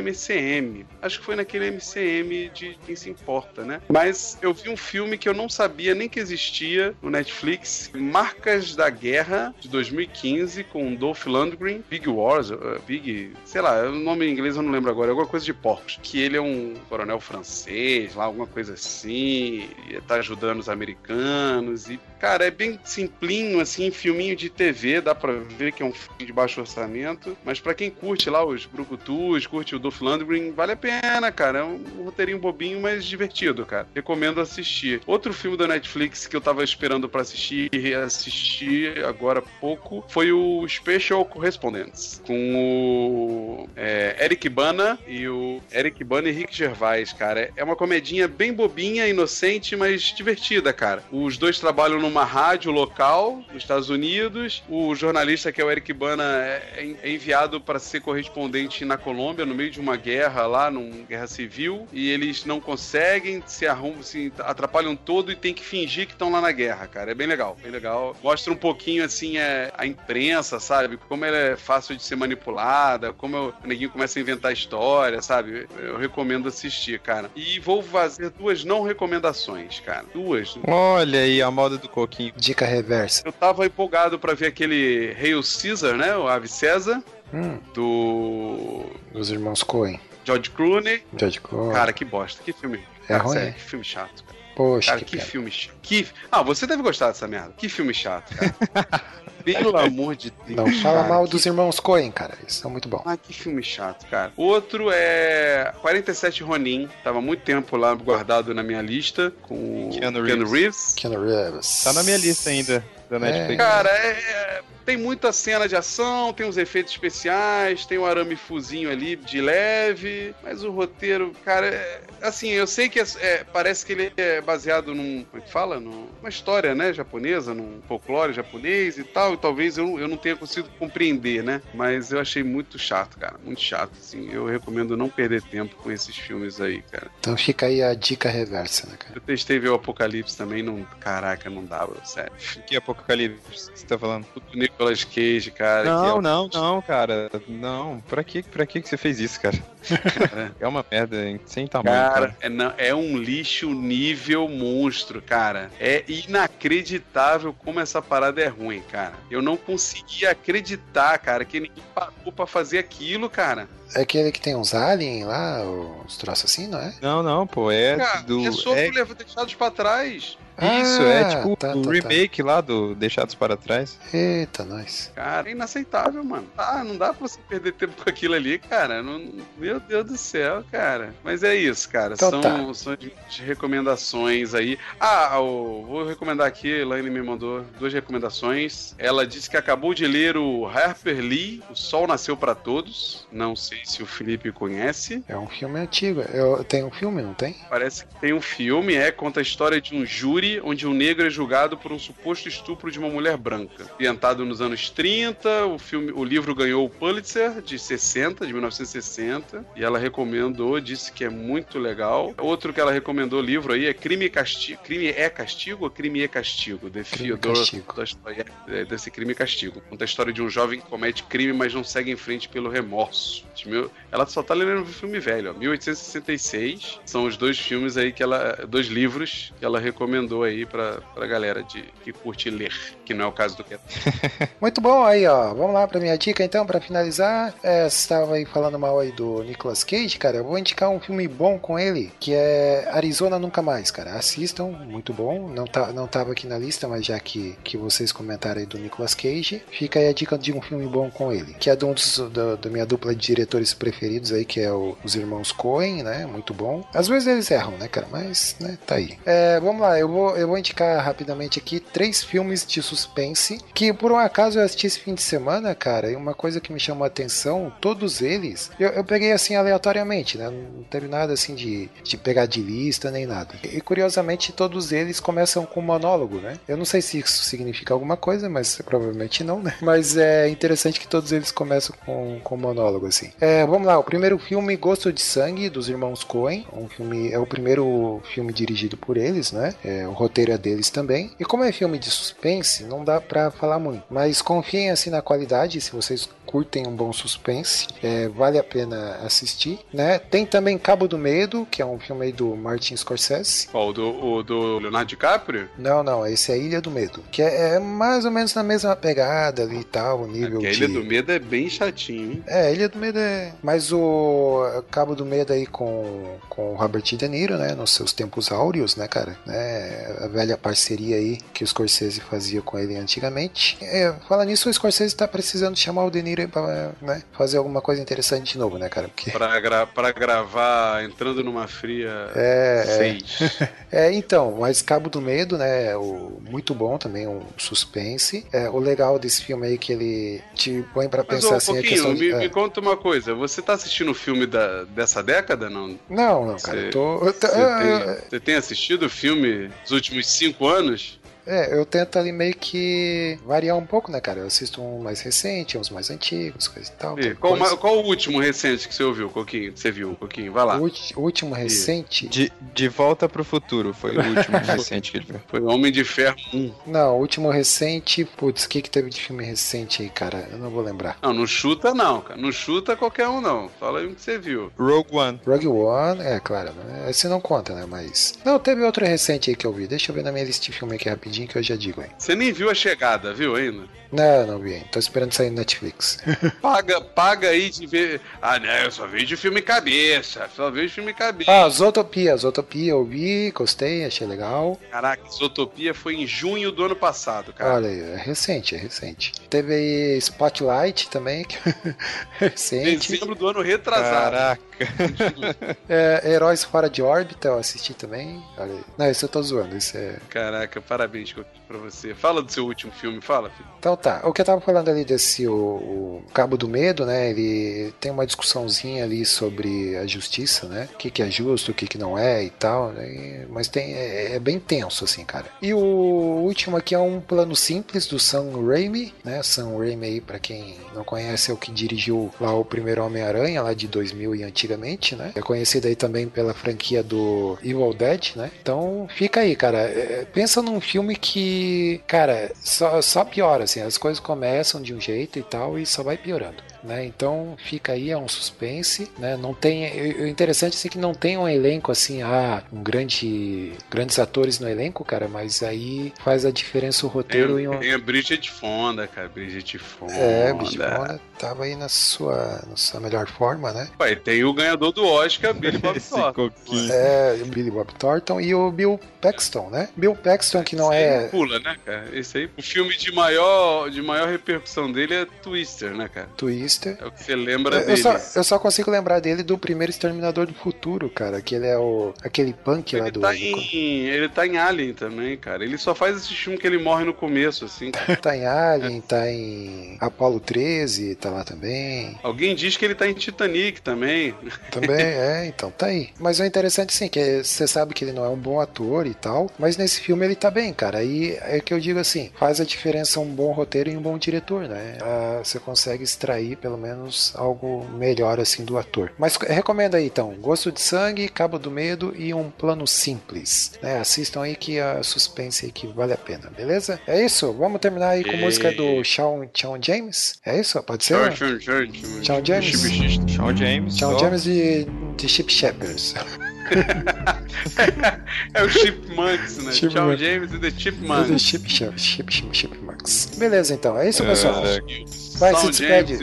MCM. Acho que foi naquele MCM de quem se importa, né? Mas eu vi um filme que eu não sabia nem que existia no Netflix, Marcas da Guerra, de 2015, com Dolph Lundgren, Big Wars, uh, Big, sei lá, o nome em inglês eu não lembro agora, alguma coisa de porcos, que ele é um coronel francês, lá, alguma coisa assim, e tá ajudando os americanos, e, cara, é bem simplinho, assim, filminho de TV, dá pra ver que é um filme de baixo orçamento, mas pra quem curte lá os Brucutus, curte o Dolph Lundgren, vale a pena, cara, é um roteirinho bobinho, mas divertido, cara, recomendo assistir. Outro filme da Netflix que eu tava esperando pra assistir e reassistir agora há pouco foi o Special Correspondence, com o é, Eric Bana e o Eric Bana e Rick Gervais, cara. É uma comedinha bem bobinha, inocente, mas divertida, cara. Os dois trabalham numa rádio local nos Estados Unidos. O jornalista, que é o Eric Bana, é é enviado para ser correspondente na Colômbia, no meio de uma guerra lá, numa guerra civil, e eles não conseguem, se arrumam, se atrapalham todo e tem que fingir que estão lá na guerra, cara. É bem legal, bem legal. Mostra um pouquinho, assim, é, a imprensa, sabe? Como ela é fácil de ser manipulada, como o neguinho começa a inventar história, sabe? Eu recomendo assistir, cara. E vou fazer duas não recomendações, cara. Duas. Olha aí a moda do Coquinho. Dica reversa. Eu tava empolgado pra ver aquele Hail Caesar, né? O Ave César, Hum, do dos irmãos Coen. George Clooney. George Clooney. Cara, que bosta. Que filme. É Cara, ruim, sério, que filme chato, cara. Poxa, Cara, que, que filme chato. Que... Ah, você deve gostar dessa merda. Que filme chato, cara. Pelo amor de Deus. Não fala cara, mal que dos irmãos Coen, cara. Eles são muito bons. Ah, que filme chato, cara. Outro é 47 Ronin. Tava muito tempo lá guardado na minha lista com o Keanu Keanu Reeves. Reeves. Keanu Reeves. Tá na minha lista ainda, da Netflix. Cara, é- é- tem muita cena de ação, tem os efeitos especiais, tem o arame fuzinho ali de leve, mas o roteiro, cara, é- assim, eu sei que é- é, parece que ele é baseado num, como é que fala? Num- Numa história, né, japonesa, num folclore japonês e tal, e talvez eu, eu não tenha conseguido compreender, né, mas eu achei muito chato, cara, muito chato, assim, eu recomendo não perder tempo com esses filmes aí, cara. Então fica aí a dica reversa, né, cara? Eu testei ver o Apocalipse também, não, caraca, não dava, sério. Que apocalipse você tá falando? O Nicolas Cage, cara. que Não, é- não, não, cara. Não. Pra que, pra que você fez isso, cara? é uma merda hein? sem tamanho, Cara, cara. é, não- é um lixo nível monstro, cara. É inacreditável como essa parada é ruim, cara. Eu não conseguia acreditar, cara, que ninguém pagou pra fazer aquilo, cara. É aquele que tem uns aliens lá, uns troços assim, não é? Não, não, pô. É Cara, do. é sobre é- levar deixados pra trás. Isso, Ah, é tipo tá, o tá, remake lá do Deixados para Trás. tá. Eita, nós. Cara, é inaceitável, mano. Ah, não dá pra você perder tempo com aquilo ali, cara. Não- meu Deus do céu, cara. Mas é isso, cara. Então são tá. são de, de recomendações aí. Ah, o- vou recomendar aqui, Elaine me mandou duas recomendações. Ela disse que acabou de ler o Harper Lee, O Sol Nasceu para Todos. Não sei se o Felipe conhece. É um filme antigo. Eu, tem um filme, não tem? Parece que tem um filme, é, conta a história de um júri onde um negro é julgado por um suposto estupro de uma mulher branca. Ambientado nos anos 30, o, filme, o livro ganhou o Pulitzer de 60, de 1960, e ela recomendou, disse que é muito legal. Outro que ela recomendou livro aí é Crime e Castigo. Crime é Castigo ou Crime e Castigo? De Fyodor. É, desse Crime e Castigo. Conta a história de um jovem que comete crime, mas não segue em frente pelo remorso. Ela só tá lendo um filme velho, ó. 1866. São os dois filmes aí que ela. Dois livros que ela recomendou aí pra, pra galera de, que curte ler. Que não é o caso do que Muito bom aí, ó. Vamos lá pra minha dica então, pra finalizar. É, você estava aí falando mal aí do Nicolas Cage, cara. Eu vou indicar um filme bom com ele, que é Arizona Nunca Mais, cara. Assistam, muito bom. Não, tá, não tava aqui na lista, mas já que, que vocês comentaram aí do Nicolas Cage, fica aí a dica de um filme bom com ele. Que é de um dos, da, da minha dupla de diretores preferidos aí, que é o- os irmãos Coen, né? Muito bom. Às vezes eles erram, né, cara? Mas, né, tá aí. É, vamos lá, eu vou, eu vou indicar rapidamente aqui três filmes de suspense que por um acaso eu assisti esse fim de semana, cara, e uma coisa que me chamou a atenção, todos eles, eu, eu peguei assim aleatoriamente, né? Não teve nada assim de, de pegar de lista nem nada. E curiosamente todos eles começam com monólogo, né? Eu não sei se isso significa alguma coisa, mas provavelmente não, né? Mas é interessante que todos eles começam com, com monólogo, assim. É, vamos lá, o primeiro filme, Gosto de Sangue, dos irmãos Coen. Um filme, é o primeiro filme dirigido por eles, né? É, o roteiro é deles também. E como é filme de suspense, não dá pra falar muito. Mas confiem assim na qualidade, se vocês curtem um bom suspense, é, vale a pena assistir, né? Tem também Cabo do Medo, que é um filme aí do Martin Scorsese. Qual? Do, o do Leonardo DiCaprio? Não, não, esse é Ilha do Medo, que é, é mais ou menos na mesma pegada ali e tal, o nível a de... Ilha do Medo é bem chatinho, hein? É, Ilha do Medo é. Mas o Cabo do Medo aí com, com o Robert De Niro, né? Nos seus tempos áureos, né, cara? Né, a velha parceria aí que o Scorsese fazia com ele antigamente. É, fala nisso, o Scorsese tá precisando chamar o De Niro pra né, fazer alguma coisa interessante de novo, né, cara? Porque. Pra, gra pra gravar entrando numa fria É, é. 6. É, então, mas Cabo do Medo, né? O, muito bom também, um suspense. É, o legal desse filme aí é que ele te põe pra Mas, pensar ô, assim a Pouquinho, questão de. me, é. me conta uma coisa. Você tá assistindo o filme da, dessa década, não? Não, não, cara, Você- eu tô. eu tô- Você eu- tem, você tem assistido o filme dos últimos cinco anos? É, eu tento ali meio que variar um pouco, né, cara? Eu assisto um mais recente, uns mais antigos, coisa e tal. E qual, coisa- qual o último recente que você ouviu, Coquinho? Que você viu, Coquinho? Vai lá. O o último recente. De, de volta pro futuro, foi o último recente que ele viu. Foi Homem de Ferro 1. Não, o último recente. Putz, o que, que teve de filme recente aí, cara? Eu não vou lembrar. Não, não chuta não, cara. Não chuta qualquer um, não. Fala aí um que você viu. Rogue One. Rogue One, é claro, né? Esse não conta, né? Mas. Não, teve outro recente aí que eu vi. Deixa eu ver na minha lista de filme aqui rapidinho que eu já digo aí. Você nem viu a chegada, viu ainda? Não, não vi. Tô esperando sair no Netflix. Paga, paga aí de ver. Ah, né? Eu só vejo filme cabeça. Só vejo filme cabeça. ah, Zootopia. Zootopia eu vi, gostei, achei legal. Caraca, Isotopia foi em junho do ano passado, cara. Olha aí, é recente, é recente. Teve aí Spotlight também, que é recente. Dezembro do ano retrasado. Caraca. É, Heróis Fora de Órbita, eu assisti também. Olha aí. Não, isso eu tô zoando, isso é... Caraca, parabéns Pra você. Fala do seu último filme, fala, filho. Então tá, o que eu tava falando ali desse o, o Cabo do Medo, né? Ele tem uma discussãozinha ali sobre a justiça, né? O que, que é justo, o que, que não é e tal, né? Mas tem, é, é bem tenso, assim, cara. E o último aqui é um plano simples do Sam Raimi, né? Sam Raimi aí, pra quem não conhece, é o que dirigiu lá o primeiro Homem-Aranha, lá de 2000 e antigamente, né? É conhecido aí também pela franquia do Evil Dead, né? Então fica aí, cara. É, pensa num filme que, cara, só, só piora, assim. As coisas começam de um jeito e tal e só vai piorando. Né? Então fica aí, é um suspense, né? Não tem, o interessante assim que não tem um elenco assim, ah, um grande, grandes atores no elenco, cara, mas aí faz a diferença o roteiro e um, Tem, tem a Bridget Fonda, cara. Bridget Fonda. é, Bicho Fonda tava aí na sua, na sua melhor forma, né? Pai, tem o ganhador do Oscar, Billy Bob Thornton. É, o Billy Bob Thornton e o Bill Paxton, né? Bill Paxton que não Esse aí é pula, né, cara? Esse aí, o filme de maior, de maior repercussão dele é Twister, né, cara? Twister, É o que você lembra Eu, eu dele. só, eu só consigo lembrar dele do primeiro Exterminador do Futuro, cara. Que ele é o aquele punk lá Ele do. tá, em, ele tá em Alien também, cara. Ele só faz esse filme que ele morre no começo, assim. Tá em Alien, tá em Apollo 13, tá lá também. Alguém diz que ele tá em Titanic também. Também, é, então tá aí. Mas o interessante sim, que você sabe que ele não é um bom ator e tal, mas nesse filme ele tá bem, cara. Aí é que eu digo assim, faz a diferença um bom roteiro e um bom diretor, né? Ah, você consegue extrair pelo menos algo melhor assim do ator. Mas recomendo aí então, Gosto de Sangue, Cabo do Medo e Um Plano Simples. Né? Assistam aí que a suspense aí que vale a pena, beleza? É isso, vamos terminar aí com E- música do Shawn, Shawn James? É isso? Pode ser? Tchau, James. Shawn James. Shawn. James de, de Chip Shepherds. É o Chipmunks, né? Chipmunks. Tchau, James e The Chipmunks. Chip Shepherds, Chip, Chip, Chipmunks. Beleza então, é isso pessoal. É, Vai, se despede.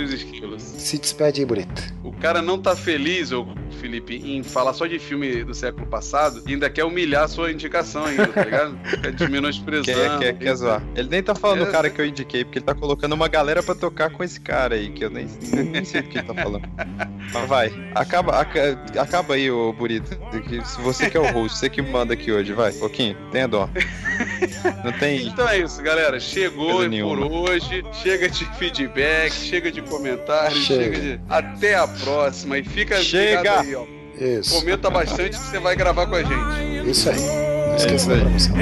Se despede aí, bonito. O cara não tá feliz, ô Felipe, em falar só de filme do século passado e ainda quer humilhar a sua indicação ainda, tá ligado? Quer te menosprezando. Quer, quer, quer zoar. Ele nem tá falando É. do cara que eu indiquei, porque ele tá colocando uma galera pra tocar com esse cara aí, que eu nem, nem, nem sei do que ele tá falando. Mas vai, acaba, aca- acaba aí, ô Burito. Se você que é o host, você que manda aqui hoje, vai, pouquinho, tenha dó. Não tem. Então é isso, galera. Chegou por nenhuma. hoje. Chega de feedback, chega de comentários, Chega. chega, de. Até a próxima. E fica Chega! ligado aí, ó. Isso. Comenta bastante que você vai gravar com a gente. Isso aí. Não esqueça isso da aí. promoção.